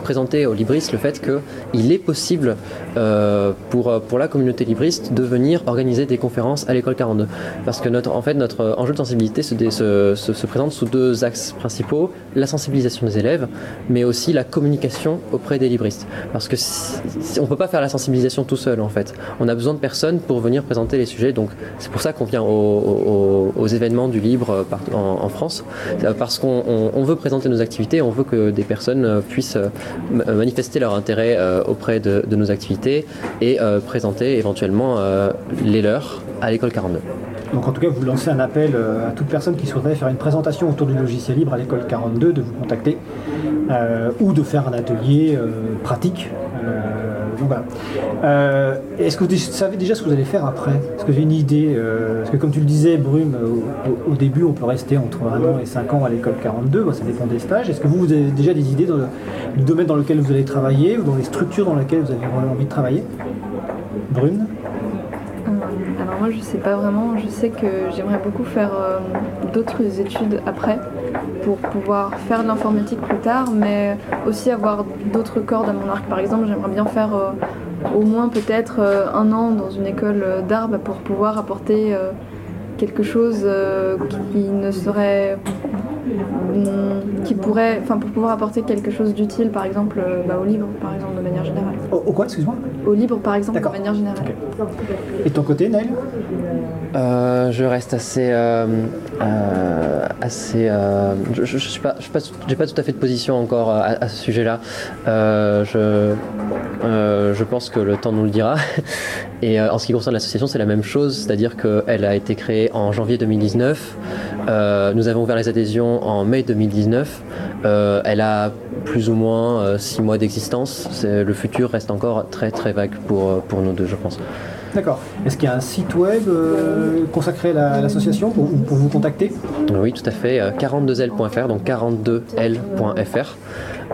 présenter aux libristes le fait qu'il est possible pour, pour la communauté libriste de venir organiser des conférences à l'école 42. Parce que notre, en fait, notre enjeu de sensibilité se, se, se- se présente sous deux axes principaux la sensibilisation des élèves, mais aussi la communication auprès des libristes. Parce que si- si- on peut pas faire la sensibilisation tout seul, en fait. On a besoin de personnes pour venir présenter les sujets. Donc, c'est pour ça qu'on vient aux, aux- aux événements du libre en, en France, Euh, parce qu'on on- on veut présenter nos activités, on veut que des personnes euh, puissent euh, ma- manifester leur intérêt auprès de, de nos activités et présenter éventuellement les leurs à l'école 42. Donc en tout cas, vous lancez un appel euh, à toute personne qui souhaiterait faire une présentation autour du logiciel libre à l'école 42 de vous contacter euh, ou de faire un atelier euh, pratique. Donc voilà. Est-ce que vous savez déjà ce que vous allez faire après? Est-ce que avez une idée Parce que comme tu le disais, Brume, au, début, on peut rester entre 1 an et 5 ans à l'école 42, Bon, ça dépend des stages. Est-ce que vous, avez déjà des idées dans le, du domaine dans lequel vous allez travailler ou dans les structures dans lesquelles vous avez vraiment envie de travailler? Brune alors moi je sais pas vraiment, je sais que j'aimerais beaucoup faire euh, d'autres études après pour pouvoir faire de l'informatique plus tard, mais aussi avoir d'autres cordes à mon arc. Par exemple, j'aimerais bien faire euh, au moins peut-être euh, un an dans une école d'art pour pouvoir apporter quelque chose qui ne serait qui pourrait, enfin pour pouvoir apporter quelque chose d'utile, par exemple euh, bah, au livre, par exemple de manière générale. Au, au quoi, excuse-moi? Au livre, par exemple, de manière générale. Et ton côté, Naël Euh, je reste assez, euh, euh, assez. euh, je, je, je suis pas, je suis pas, j'ai pas tout à fait de position encore à, à ce sujet-là. Euh, je, euh, je pense que le temps nous le dira. Et euh, en ce qui concerne l'association, c'est la même chose, c'est-à-dire qu'elle a été créée en janvier 2019. Euh, nous avons ouvert les adhésions en mai 2019. Euh, elle a plus ou moins euh, six mois d'existence. Le futur reste encore très très vague pour, pour nous deux, je pense. D'accord. Est-ce qu'il y a un site web euh, consacré à la- à l'association pour, ou pour vous contacter? Oui, tout à fait. euh, 42l.fr, donc 42l.fr,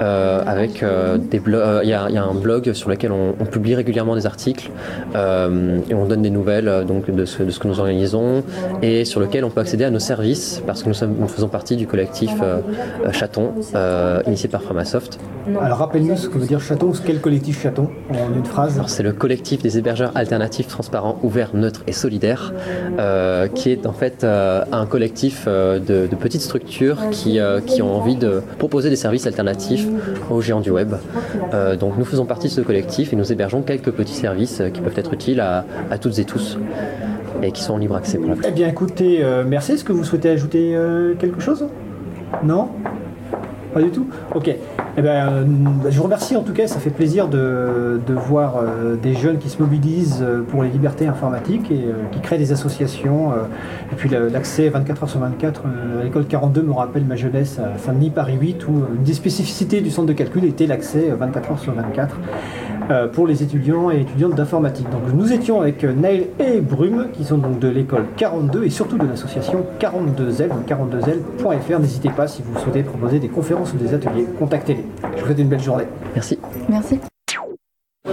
euh, avec euh, des blogs. euh, Il y, a- il y a un blog sur lequel on, on publie régulièrement des articles euh, et on donne des nouvelles euh, donc de ce, de ce que nous organisons et sur lequel on peut accéder à nos services parce que nous, sommes, nous faisons partie du collectif euh, euh, Chaton, euh, initié par Framasoft. Alors rappelle-nous ce que veut dire Chaton, quel collectif Chaton, en une phrase? Alors, c'est le collectif des hébergeurs alternatifs, transparents, ouverts, neutres et solidaires, euh, qui est en fait euh, un collectif euh, de, petites structures qui, qui ont envie de proposer des services alternatifs aux géants du web. Donc nous faisons partie de ce collectif et nous hébergeons quelques petits services qui peuvent être utiles à, toutes et tous et qui sont en libre accès pour la Eh bien écoutez, merci. Est-ce que vous souhaitez ajouter quelque chose? Non? Pas du tout? Ok. Eh ben, euh, je vous remercie en tout cas, ça fait plaisir de, voir euh, des jeunes qui se mobilisent euh, pour les libertés informatiques et qui créent des associations. et puis l'accès 24 h sur 24 euh, à l'école 42 me rappelle ma jeunesse à Saint-Denis, Paris 8, où une des spécificités du centre de calcul était l'accès euh, 24 h sur 24 euh, pour les étudiants et étudiantes d'informatique. Donc nous étions avec Naël et Brume, qui sont donc de l'école 42 et surtout de l'association 42L, donc 42L.fr. N'hésitez pas si vous souhaitez proposer des conférences ou des ateliers, contactez-les. Je vous souhaite une belle journée. Merci. Merci.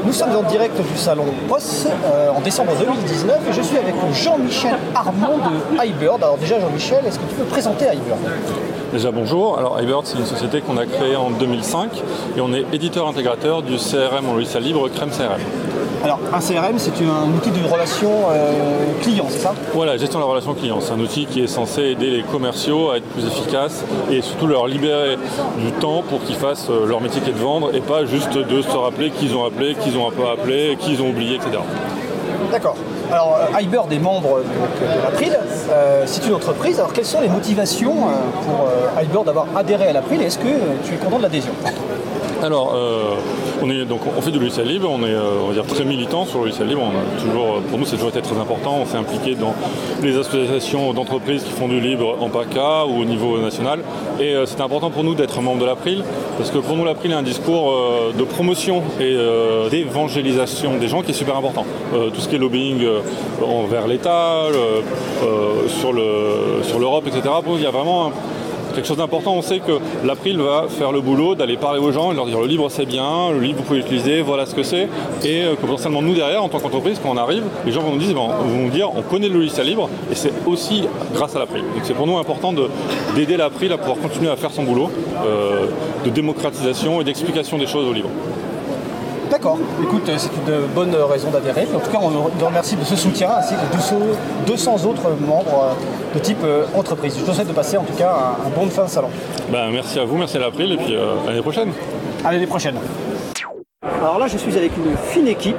Nous sommes en direct du salon POS euh, en décembre 2019 et je suis avec Jean-Michel Armand de iBird. Alors déjà Jean-Michel, est-ce que tu peux présenter iBird Déjà bonjour, alors iBird c'est une société qu'on a créée en 2005 et on est éditeur intégrateur du CRM en logiciel libre Crème CRM. Alors un CRM c'est un outil de relation euh, client, c'est ça? Voilà, gestion de la relation client, c'est un outil qui est censé aider les commerciaux à être plus efficaces et surtout leur libérer du temps pour qu'ils fassent euh, leur métier qui est de vendre et pas juste de se rappeler qu'ils ont appelé, qu'ils ont pas appelé, qu'ils ont oublié, etc. D'accord. Alors euh, iBird est membre de l'April, Euh, c'est une entreprise. Alors quelles sont les motivations euh, pour euh, iBird d'avoir adhéré à l'April? Et est-ce que euh, tu es content de l'adhésion? Alors, euh, on, fait du logiciel libre, on est euh, très militant sur le libre. On a toujours, pour nous, c'est toujours été très important. On s'est impliqué dans les associations d'entreprises qui font du libre en PACA ou au niveau national. Et euh, c'est important pour nous d'être membre de l'April, parce que pour nous, l'April est un discours euh, de promotion et euh, d'évangélisation des gens qui est super important. Euh, tout ce qui est lobbying euh, envers l'État, euh, sur le- sur l'Europe, etc. Il y a vraiment quelque chose d'important, on sait que l'April va faire le boulot d'aller parler aux gens et leur dire le libre c'est bien, le libre vous pouvez l'utiliser, voilà ce que c'est. Et euh, que potentiellement nous derrière, en tant qu'entreprise, quand on arrive, les gens vont nous dire, vont vont nous dire on connaît le logiciel libre et c'est aussi grâce à l'April. Donc c'est pour nous important de- d'aider l'April à pouvoir continuer à faire son boulot euh, de démocratisation et d'explication des choses au libre. D'accord. Écoute, euh, c'est une bonne raison d'adhérer. En tout cas, on te remercie de ce soutien ainsi que 200 200 autres membres euh, de type euh, entreprise. Je te souhaite de passer en tout cas un, bon fin de salon. Ben, merci à vous, merci à l'April et puis euh, à l'année prochaine. À l'année prochaine. Alors là, je suis avec une fine équipe,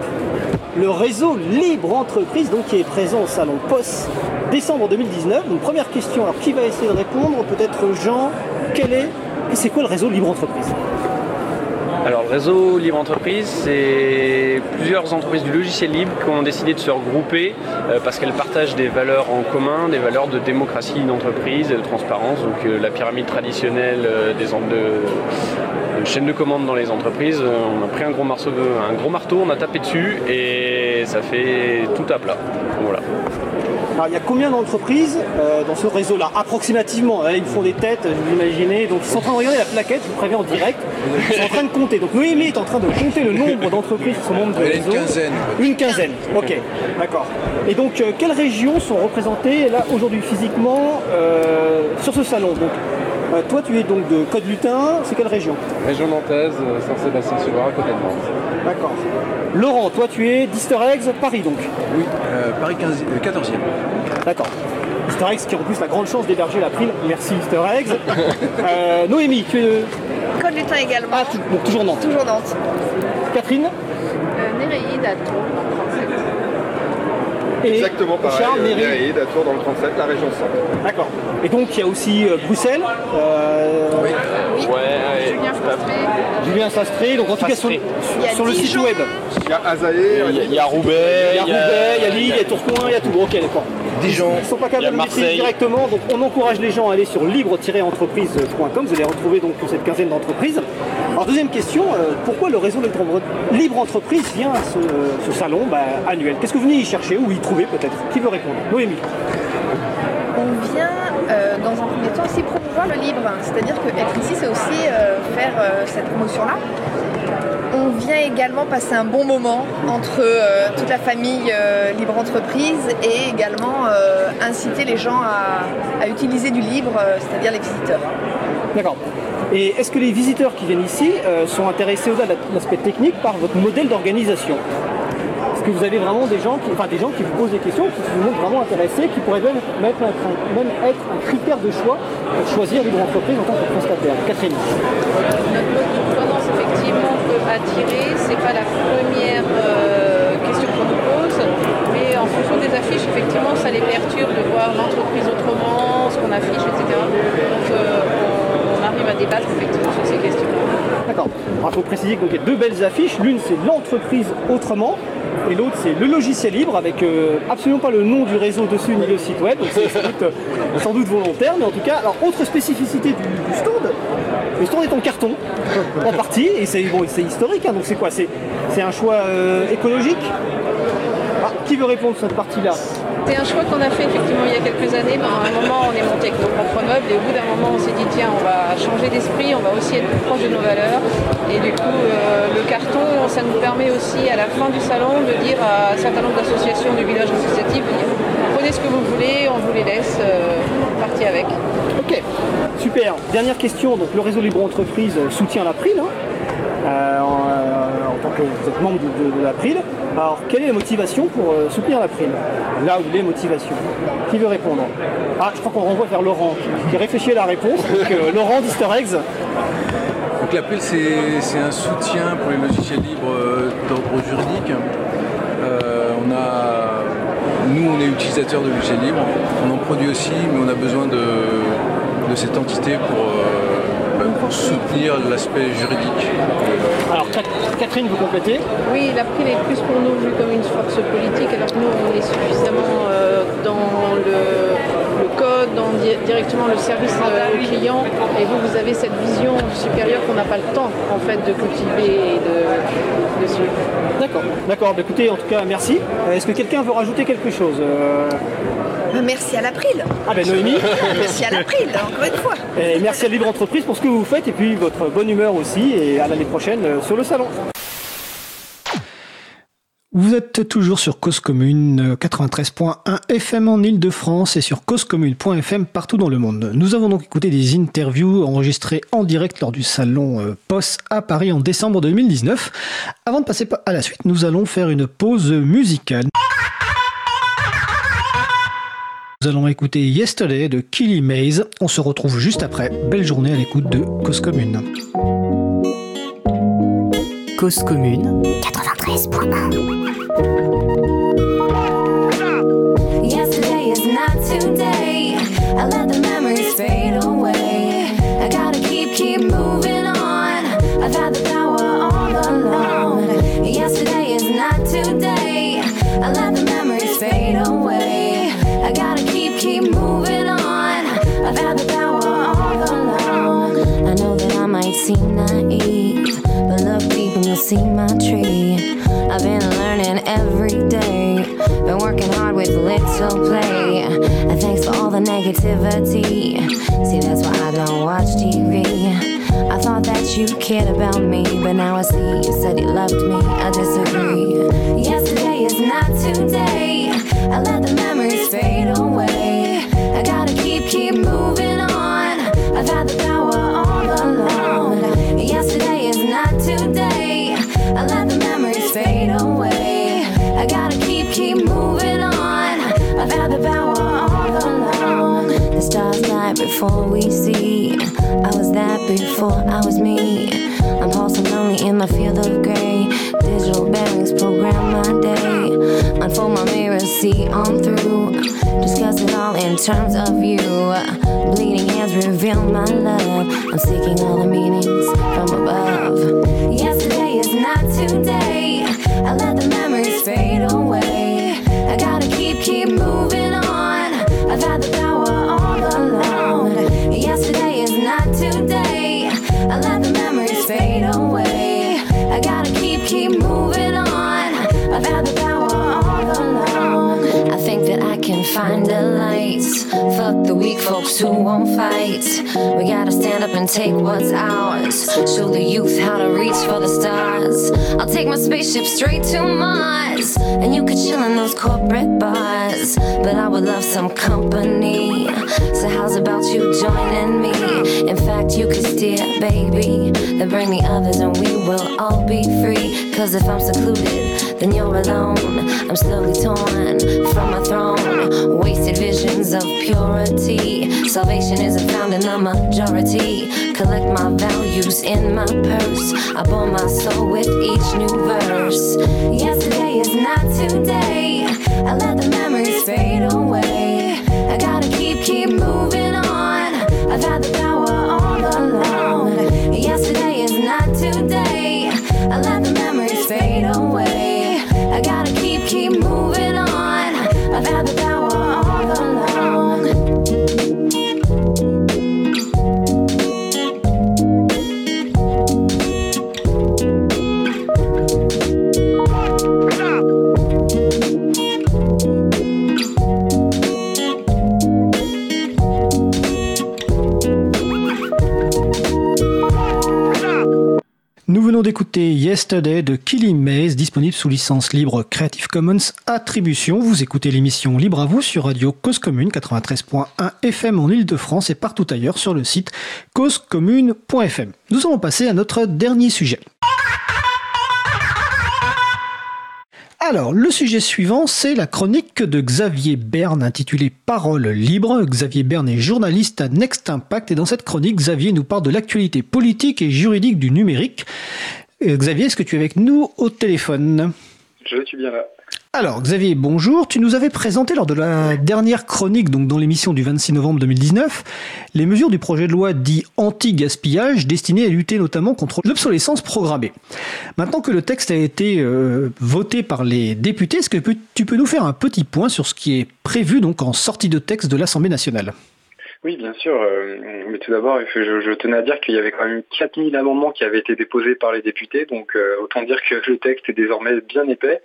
le réseau Libre Entreprise, donc qui est présent au salon POS décembre 2019. Donc première question, alors qui va essayer de répondre? Peut-être Jean, quel est, c'est quoi le réseau Libre Entreprise? Alors le réseau Libre Entreprise, c'est plusieurs entreprises du logiciel libre qui ont décidé de se regrouper euh, parce qu'elles partagent des valeurs en commun, des valeurs de démocratie d'entreprise et de transparence. Donc euh, la pyramide traditionnelle euh, des de, de chaîne de commande dans les entreprises, on a pris un gros, un gros marteau, on a tapé dessus et ça fait tout à plat. Voilà. Alors il y a combien d'entreprises euh, dans ce réseau-là Approximativement, hein, ils me font des têtes, vous imaginez. Donc ils sont en train de regarder la plaquette, je vous préviens en direct. Ils sont en train de compter. Donc Noémie est en train de compter le nombre d'entreprises qui sont membres du Il y en a une réseau. quinzaine. Une quinzaine, ok, d'accord. Et donc euh, quelles régions sont représentées là aujourd'hui physiquement euh, sur ce salon Donc Euh, toi, tu es donc de Côte Lutin, c'est quelle région? Région nantaise, Saint-Sébastien-sur-Loire, à côté de Nantes. D'accord. Laurent, toi, tu es d'Easter Eggs Paris donc Oui, euh, Paris 15, 14e. D'accord. Easter Eggs qui a en plus la grande chance d'héberger l'April. Merci Easter Eggs. Euh, Noémie, tu es de... Côte Lutin également. Ah, tu- donc toujours Nantes. Toujours Nantes. Catherine Euh, Néréide à Tours. Et Exactement pareil, Charles, euh, Néry. Néréide, à Tours dans le 37, la région centre. D'accord. Et donc il y a aussi euh, Bruxelles. euh, Oui. Ouais, Julien Sastré. Donc en tout cas sur, le site web. Il y a Azaé, Il y a- il y a Roubaix, Il y a Roubaix, il y a Lille, il y a Tourcoing, il y a tout. Ok, d'accord. Dijon. Ils ne sont pas capables de maîtriser Marseille. directement, donc on encourage les gens à aller sur libre-entreprise.com. Vous allez retrouver donc cette quinzaine d'entreprises. Alors deuxième question, euh, pourquoi le réseau Libre- Libre Entreprise vient à ce, ce salon bah, annuel? Qu'est-ce que vous venez y chercher ou y trouver peut-être? Qui veut répondre? Noémie. Euh, dans un premier temps aussi promouvoir le libre. C'est-à-dire que être ici, c'est aussi euh, faire euh, cette promotion-là. On vient également passer un bon moment entre toute la famille libre entreprise et également inciter les gens à, à utiliser du libre, c'est-à-dire les visiteurs. D'accord. Et est-ce que les visiteurs qui viennent ici sont intéressés au-delà de l'aspect technique par votre modèle d'organisation? Est-ce que vous avez vraiment des gens, qui, enfin, des gens qui vous posent des questions, qui vous montrent vraiment intéressés, qui pourraient même, être, un, même être un critère de choix pour choisir libre entreprise en tant que prestataire Catherine. Notre mode de tendance, effectivement, peut attirer. C'est pas la première euh, question qu'on nous pose, mais en fonction des affiches, effectivement, ça les perturbe de voir l'entreprise autrement, ce qu'on affiche, etc. Donc, euh, on, on arrive à débattre effectivement sur ces questions. D'accord. Alors, il faut préciser qu'il y a deux belles affiches. L'une, c'est l'entreprise autrement. Et l'autre, c'est le logiciel libre avec euh, absolument pas le nom du réseau dessus ni le site web. Donc c'est sans doute, euh, sans doute volontaire. Mais en tout cas, alors, autre spécificité du, stand, le stand est en carton, en partie. Et c'est bon, historique. hein. donc c'est quoi? C'est un choix euh, écologique? Ah, Qui veut répondre sur cette partie-là? C'est un choix qu'on a fait effectivement il y a quelques années. Ben, à un moment, on est monté avec nos propres meubles et au bout d'un moment, on s'est dit tiens, on va changer d'esprit, on va aussi être plus proche de nos valeurs. Et du coup, euh, le carton, ça nous permet aussi à la fin du salon de dire à un certain nombre d'associations du village associatif prenez ce que vous voulez, on vous les laisse, euh, avec. Ok, super. Dernière question. Donc, le réseau Libre Entreprise euh, soutient l'April. hein, euh, tant que vous êtes membre de, de- de l'April. Alors, quelle est la motivation pour euh, soutenir l'April Là où les motivations Qui veut répondre? Ah, je crois qu'on renvoie vers Laurent qui, qui réfléchit à la réponse. Donc, euh, Laurent d'Easter Eggs. Donc l'appel c'est c'est un soutien pour les logiciels libres euh, d'ordre juridique. Euh, on a, nous on est utilisateurs de logiciels libres, on en produit aussi, mais on a besoin de, de cette entité pour, euh, bah, pour soutenir l'aspect juridique. Alors, Catherine, vous complétez Oui, l'April est plus pour nous vu comme une force politique, alors que nous, on est suffisamment euh, dans le, le code, dans di- directement le service euh, au client, et vous, vous avez cette vision supérieure qu'on n'a pas le temps, en fait, de cultiver et de, de suivre. D'accord, d'accord. Bah, écoutez, en tout cas, merci. Euh, Est-ce que quelqu'un veut rajouter quelque chose Euh, Merci à l'April. Ah ben Noémie Merci à l'April, encore une fois. Merci à Libre Entreprise pour ce que vous faites et puis votre bonne humeur aussi et à l'année prochaine euh, sur le salon. Vous êtes toujours sur Cause Commune euh, 93.1 FM en Ile-de-France et sur causecommune.fm partout dans le monde. Nous avons donc écouté des interviews enregistrées en direct lors du salon euh, POS à Paris en décembre 2019. Avant de passer à la suite, nous allons faire une pause musicale. Nous allons écouter Yesterday de Killy Maze. On se retrouve juste après. Belle journée à l'écoute de Cause Commune. Cause commune 93.1 Yesterday is not today. I let the memories fade seem naive, but look deep and you'll see my tree. I've been learning every day, been working hard with little play. And thanks for all the negativity. See, that's why I don't watch TV. I thought that you cared about me, but now I see you said you loved me. I disagree. Yesterday is not today. I let the memories fade away. Before we see. I was that before I was me. I'm pulsing lonely in my field of gray. Digital bearings program my day. Unfold my mirror, see on through. Discuss it all in terms of you. Bleeding hands reveal my love. I'm seeking all the meanings from above. Yesterday is not today. I let the memories fade away. I gotta keep, keep moving find a light. Fuck the weak folks who won't fight. We gotta stand up and take what's ours. Show the youth how to reach for the stars. I'll take my spaceship straight to Mars. And you could chill in those corporate bars. But I would love some company. So, how's about you joining me? In fact, you could steer, baby. Then bring the others and we will all be free. Cause if I'm secluded, then you're alone. I'm slowly torn from my throne. Wasted visions of purity. Salvation isn't found in the majority. Collect my values in my purse. I bore my soul with each new verse. Yesterday is not today. I let the d'écouter Yesterday de Killing Maze, disponible sous licence libre Creative Commons Attribution. Vous écoutez l'émission Libre à vous sur Radio Cause Commune 93.1 FM en Ile-de-France et partout ailleurs sur le site causecommune.fm. Nous allons passer à notre dernier sujet. Alors, le sujet suivant, c'est la chronique de Xavier Berne intitulée Parole libre. Xavier Berne est journaliste à Next Impact et dans cette chronique, Xavier nous parle de l'actualité politique et juridique du numérique. Euh, Xavier, est-ce que tu es avec nous au téléphone Je suis bien là. Alors, Xavier, bonjour. Tu nous avais présenté lors de la dernière chronique, donc dans l'émission du 26 novembre 2019, les mesures du projet de loi dit anti-gaspillage destiné à lutter notamment contre l'obsolescence programmée. Maintenant que le texte a été euh, voté par les députés, est-ce que tu- tu peux nous faire un petit point sur ce qui est prévu donc en sortie de texte de l'Assemblée nationale? Oui, bien sûr. euh, mais tout d'abord, je, tenais à dire qu'il y avait quand même 4000 amendements qui avaient été déposés par les députés. Donc, euh, autant dire que le texte est désormais bien épais.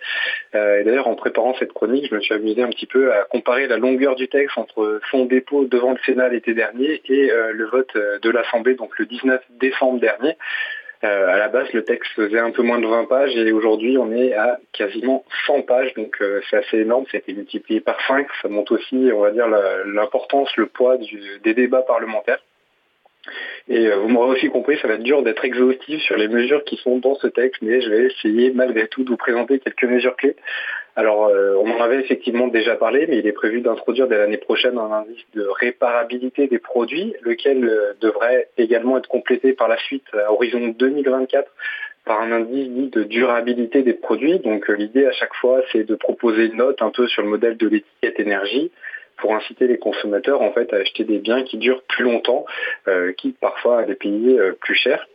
Euh, et d'ailleurs, en préparant cette chronique, je me suis amusé un petit peu à comparer la longueur du texte entre son dépôt devant le Sénat l'été dernier et le vote de l'Assemblée, donc le 19 décembre dernier. Euh, à la base, le texte faisait un peu moins de 20 pages et aujourd'hui, on est à quasiment 100 pages. Donc, euh, c'est assez énorme. Ça a été multiplié par 5. Ça montre aussi, on va dire, l'importance, le poids des débats parlementaires. Et euh, vous m'aurez aussi compris, ça va être dur d'être exhaustif sur les mesures qui sont dans ce texte, mais je vais essayer malgré tout de vous présenter quelques mesures clés. Alors, euh, on en avait effectivement déjà parlé, mais il est prévu d'introduire dès l'année prochaine un indice de réparabilité des produits, lequel euh, devrait également être complété par la suite à horizon 2024 par un indice dit de durabilité des produits. Donc euh, l'idée à chaque fois, c'est de proposer une note un peu sur le modèle de l'étiquette énergie pour inciter les consommateurs en fait à acheter des biens qui durent plus longtemps, euh, quitte parfois à les payer euh, plus cher.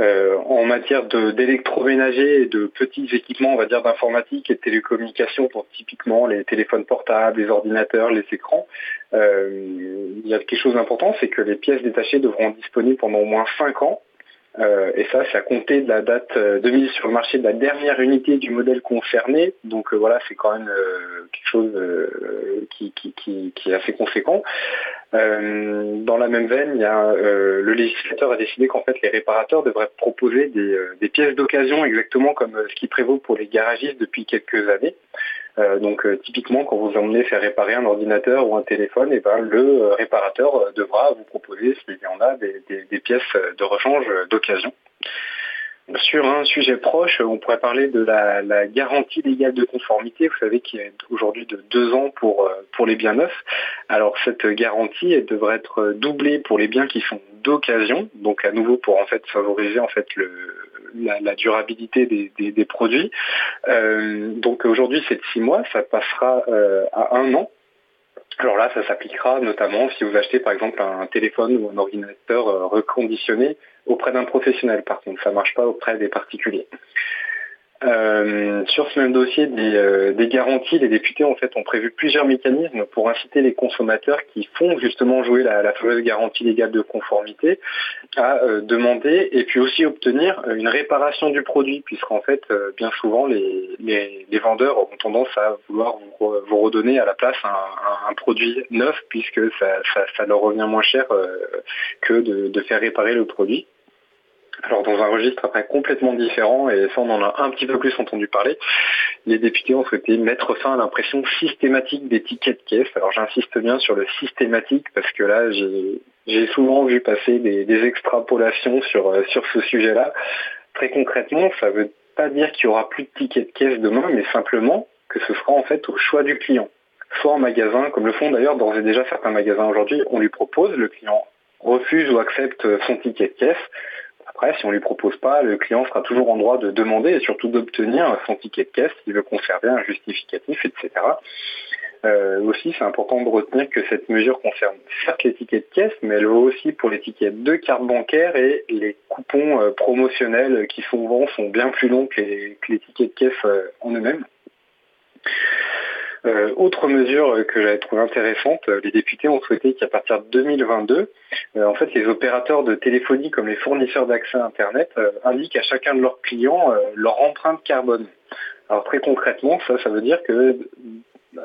Euh, en matière d'électroménager et de petits équipements, on va dire d'informatique et de télécommunications, donc typiquement les téléphones portables, les ordinateurs, les écrans, euh, il y a quelque chose d'important, c'est que les pièces détachées devront être disponibles pendant au moins 5 ans. Euh, et ça, c'est à compter de la date euh, de mise sur le marché de la dernière unité du modèle concerné. Donc euh, voilà, c'est quand même euh, quelque chose euh, qui, qui, qui, qui est assez conséquent. Dans la même veine, il y a, le législateur a décidé qu'en fait les réparateurs devraient proposer des, des pièces d'occasion exactement comme ce qui prévaut pour les garagistes depuis quelques années. Euh, donc euh, typiquement quand vous emmenez faire réparer un ordinateur ou un téléphone, et ben, le euh, réparateur devra vous proposer, s'il y en a, des, pièces de rechange d'occasion. Sur un sujet proche, on pourrait parler de la, garantie légale de conformité. Vous savez qu'il est aujourd'hui de deux ans pour, pour les biens neufs. Alors cette garantie, elle devrait être doublée pour les biens qui sont d'occasion, donc à nouveau pour en fait favoriser en fait le, la, durabilité des, produits. Euh, donc aujourd'hui c'est de six mois, ça passera euh, à un an. Alors là, ça s'appliquera notamment si vous achetez par exemple un téléphone ou un ordinateur euh, reconditionné auprès d'un professionnel. Par contre, ça marche pas auprès des particuliers. Euh, sur ce même dossier des, euh, des garanties, les députés en fait ont prévu plusieurs mécanismes pour inciter les consommateurs qui font justement jouer la, fameuse garantie légale de conformité à euh, demander et puis aussi obtenir une réparation du produit, puisqu'en fait bien souvent les, vendeurs ont tendance à vouloir vous, re- vous redonner à la place un, produit neuf, puisque ça, leur revient moins cher que de faire réparer le produit. Alors dans un registre après complètement différent, et ça on en a un petit peu plus entendu parler, les députés ont souhaité mettre fin à l'impression systématique des tickets de caisse. Alors j'insiste bien sur le systématique parce que là j'ai souvent vu passer des, des extrapolations sur, euh, sur ce sujet-là. Très concrètement, ça veut pas dire qu'il y aura plus de tickets de caisse demain, mais simplement que ce sera en fait au choix du client. Soit en magasin, comme le font d'ailleurs d'ores et déjà certains magasins aujourd'hui, on lui propose, le client refuse ou accepte son ticket de caisse. Après, si on lui propose pas, le client sera toujours en droit de demander et surtout d'obtenir son ticket de caisse s'il veut conserver un justificatif, etc. Euh, aussi, c'est important de retenir que cette mesure concerne certes les tickets de caisse, mais elle vaut aussi pour les tickets de carte bancaire et les coupons euh, promotionnels qui souvent sont bien plus longs que les, que les tickets de caisse euh, en eux-mêmes. Euh, autre mesure que j'avais trouvée intéressante, euh, les députés ont souhaité qu'à partir de 2022, euh, en fait, les opérateurs de téléphonie comme les fournisseurs d'accès à Internet indiquent à chacun de leurs clients leur empreinte carbone. Alors très concrètement, ça, ça veut dire que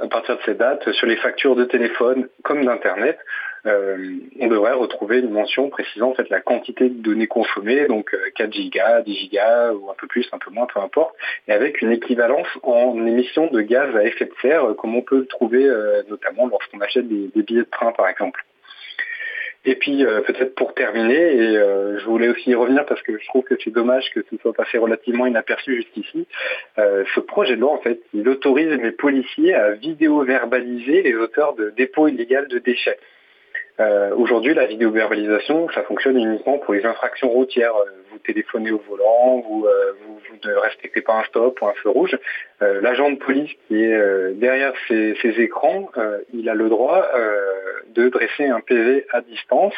à partir de ces dates, sur les factures de téléphone comme d'Internet, euh, on devrait retrouver une mention précisant en fait la quantité de données consommées, donc euh, 4 gigas, 10 gigas ou un peu plus, un peu moins, peu importe, et avec une équivalence en émissions de gaz à effet de serre, euh, comme on peut le trouver euh, notamment lorsqu'on achète des, billets de train par exemple. Et puis euh, peut-être pour terminer, et euh, je voulais aussi y revenir parce que je trouve que c'est dommage que ce soit passé relativement inaperçu jusqu'ici. Euh, ce projet de loi, en fait, il autorise les policiers à vidéo-verbaliser les auteurs de dépôts illégaux de déchets. Euh, Aujourd'hui, la vidéo-verbalisation, ça fonctionne uniquement pour les infractions routières. Euh, Vous téléphonez au volant, vous, euh, vous, ne respectez pas un stop ou un feu rouge. Euh, L'agent de police qui est euh, derrière ces, écrans, euh, il a le droit de dresser un PV à distance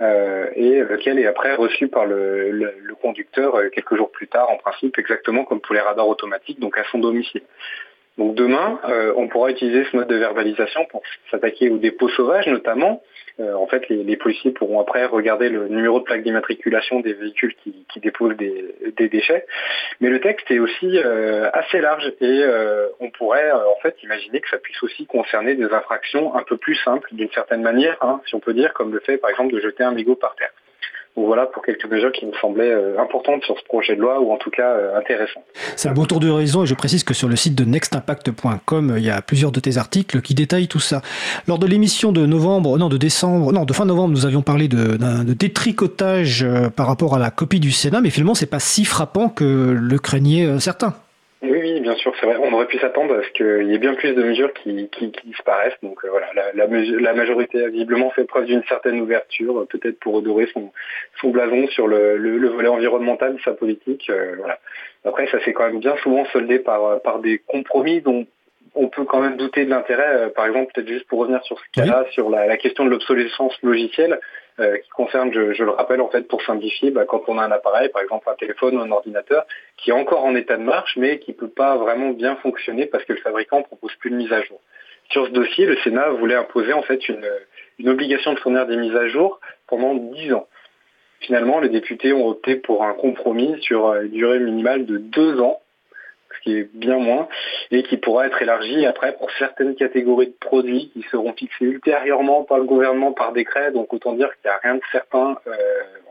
et lequel est après reçu par le, le- conducteur quelques jours plus tard, en principe, exactement comme pour les radars automatiques, donc à son domicile. Donc demain, euh, on pourra utiliser ce mode de verbalisation pour s'attaquer aux dépôts sauvages notamment. Euh, en fait, les, policiers pourront après regarder le numéro de plaque d'immatriculation des véhicules qui, déposent des, déchets. Mais le texte est aussi euh, assez large et euh, on pourrait en fait imaginer que ça puisse aussi concerner des infractions un peu plus simples d'une certaine manière, hein, si on peut dire, comme le fait par exemple de jeter un mégot par terre. Voilà pour quelques mesures qui me semblaient euh, importantes sur ce projet de loi ou en tout cas euh, intéressantes. C'est un bon tour de horizon et je précise que sur le site de nextimpact.com, il y a plusieurs de tes articles qui détaillent tout ça. Lors de l'émission de novembre, non de décembre, non de fin novembre, nous avions parlé de, détricotage euh, par rapport à la copie du Sénat, mais finalement c'est pas si frappant que le craignaient euh, certains. Oui, oui, bien sûr, c'est vrai. On aurait pu s'attendre à ce qu'il y ait bien plus de mesures qui, qui, qui disparaissent. Donc euh, voilà, la, la, la majorité a visiblement fait preuve d'une certaine ouverture, euh, peut-être pour redorer son, son blason sur le, le, le volet environnemental de sa politique. euh, voilà. Après, ça s'est quand même bien souvent soldé par, euh, par des compromis dont on peut quand même douter de l'intérêt. Euh, par exemple, peut-être juste pour revenir sur ce cas-là, sur la, la question de l'obsolescence logicielle, euh, qui concerne, je, je le rappelle en fait, pour simplifier, bah, quand on a un appareil, par exemple un téléphone ou un ordinateur, qui est encore en état de marche, mais qui peut pas vraiment bien fonctionner parce que le fabricant propose plus de mise à jour. Sur ce dossier, le Sénat voulait imposer en fait une, une obligation de fournir des mises à jour pendant 10 ans. Finalement, les députés ont opté pour un compromis sur euh, une durée minimale de deux ans, ce qui est bien moins, et qui pourra être élargi après pour certaines catégories de produits qui seront fixés ultérieurement par le gouvernement par décret. Donc autant dire qu'il n'y a rien de certain euh,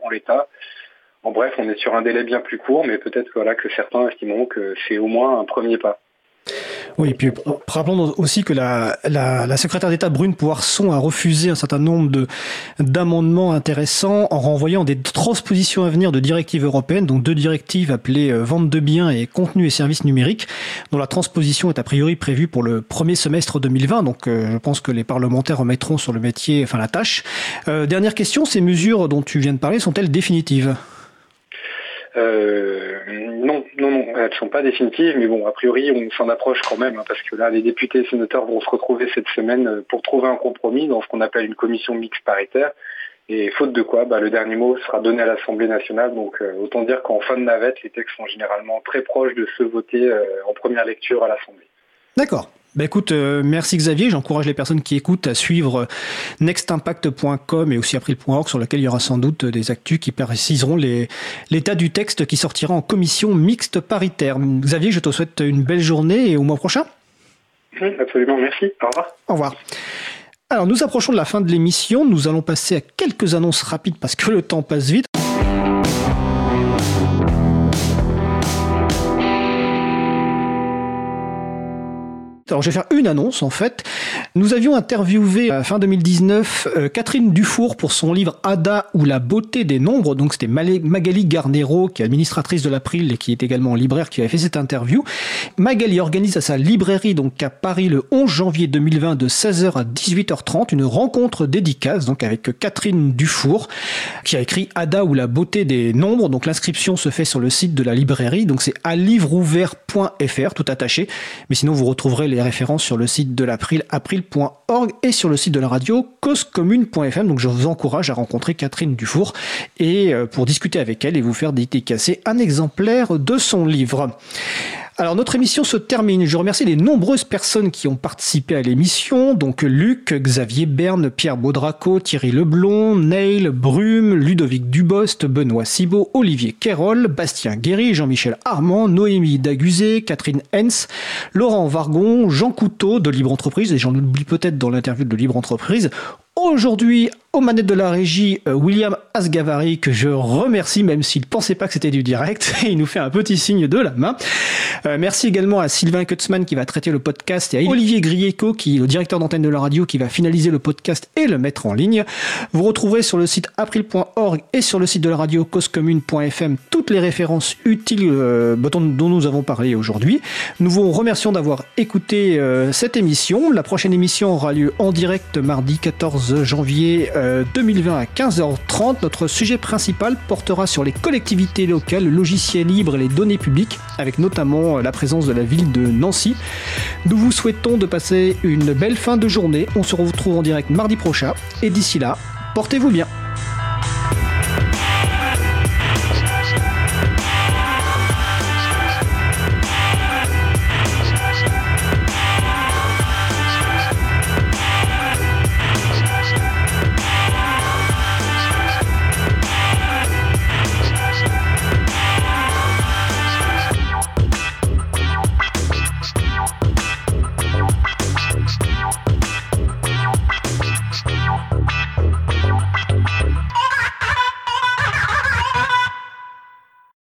en l'état. En bref, on est sur un délai bien plus court, mais peut-être voilà, que certains estimeront que c'est au moins un premier pas. Oui, et puis rappelons aussi que la, la, la secrétaire d'État Brune Poisson a refusé un certain nombre de d'amendements intéressants en renvoyant des transpositions à venir de directives européennes, donc deux directives appelées euh, vente de biens et contenu et services numériques, dont la transposition est a priori prévue pour le premier semestre 2020. Donc euh, je pense que les parlementaires remettront sur le métier, enfin la tâche. Euh, dernière question, ces mesures dont tu viens de parler sont-elles définitives? Non, non, non, elles sont pas définitives, mais bon, a priori, on s'en approche quand même, hein, parce que là, les députés et sénateurs vont se retrouver cette semaine euh, pour trouver un compromis dans ce qu'on appelle une commission mixte paritaire. Et faute de quoi, bah, le dernier mot sera donné à l'Assemblée nationale. Donc, euh, autant dire qu'en fin de navette, les textes sont généralement très proches de voter euh, en première lecture à l'Assemblée. D'accord. Bah écoute, euh, merci Xavier. J'encourage les personnes qui écoutent à suivre euh, nextimpact.com et aussi april.org sur lequel il y aura sans doute des actus qui préciseront l'état du texte qui sortira en commission mixte paritaire. Xavier, je te souhaite une belle journée et au mois prochain. Hum, Absolument, merci. Au revoir. Au revoir. Alors nous approchons de la fin de l'émission. Nous allons passer à quelques annonces rapides parce que le temps passe vite. Alors je vais faire une annonce en fait. Nous avions interviewé à fin 2019 euh, Catherine Dufour pour son livre Ada ou la beauté des nombres. Donc c'était Magali Garnero qui est administratrice de l'April et qui est également libraire qui avait fait cette interview. Magali organise à sa librairie donc à Paris le 11 janvier 2020 de 16h à 18h30 une rencontre dédicace donc avec Catherine Dufour qui a écrit Ada ou la beauté des nombres. Donc l'inscription se fait sur le site de la librairie. Donc c'est à livreouvert.fr tout attaché. Mais sinon vous retrouverez les références sur le site de l'April, april.org et sur le site de la radio causecommune.fm. Donc je vous encourage à rencontrer Catherine Dufour et euh, pour discuter avec elle et vous faire dédicacer un exemplaire de son livre. Alors notre émission se termine. Je remercie les nombreuses personnes qui ont participé à l'émission. Donc Luc, Xavier Berne, Pierre Baudraco, Thierry Leblon, Neil, Brume, Ludovic Dubost, Benoît Cibot, Olivier Quérol, Bastien Guéry, Jean-Michel Armand, Noémie Daguzé, Catherine Hens, Laurent Vargon, Jean Couteau de Libre Entreprise, et j'en oublie peut-être dans l'interview de Libre Entreprise. Aujourd'hui, aux manettes de la régie, euh, William Asgavari, que je remercie, même s'il pensait pas que c'était du direct, il nous fait un petit signe de la main. Euh, merci également à Sylvain Kutzmann qui va traiter le podcast et à Olivier Grieco, qui est le directeur d'antenne de la radio, qui va finaliser le podcast et le mettre en ligne. Vous retrouverez sur le site april.org et sur le site de la radio causecommune.fm toutes les références utiles euh, dont nous avons parlé aujourd'hui. Nous vous remercions d'avoir écouté cette émission. La prochaine émission aura lieu en direct mardi 14 janvier 2020 à 15h30. Notre sujet principal portera sur les collectivités locales, le logiciel libre et les données publiques, avec notamment euh, la présence de la ville de Nancy. Nous vous souhaitons de passer une belle fin de journée. On se retrouve en direct mardi prochain. Et d'ici là, portez-vous bien.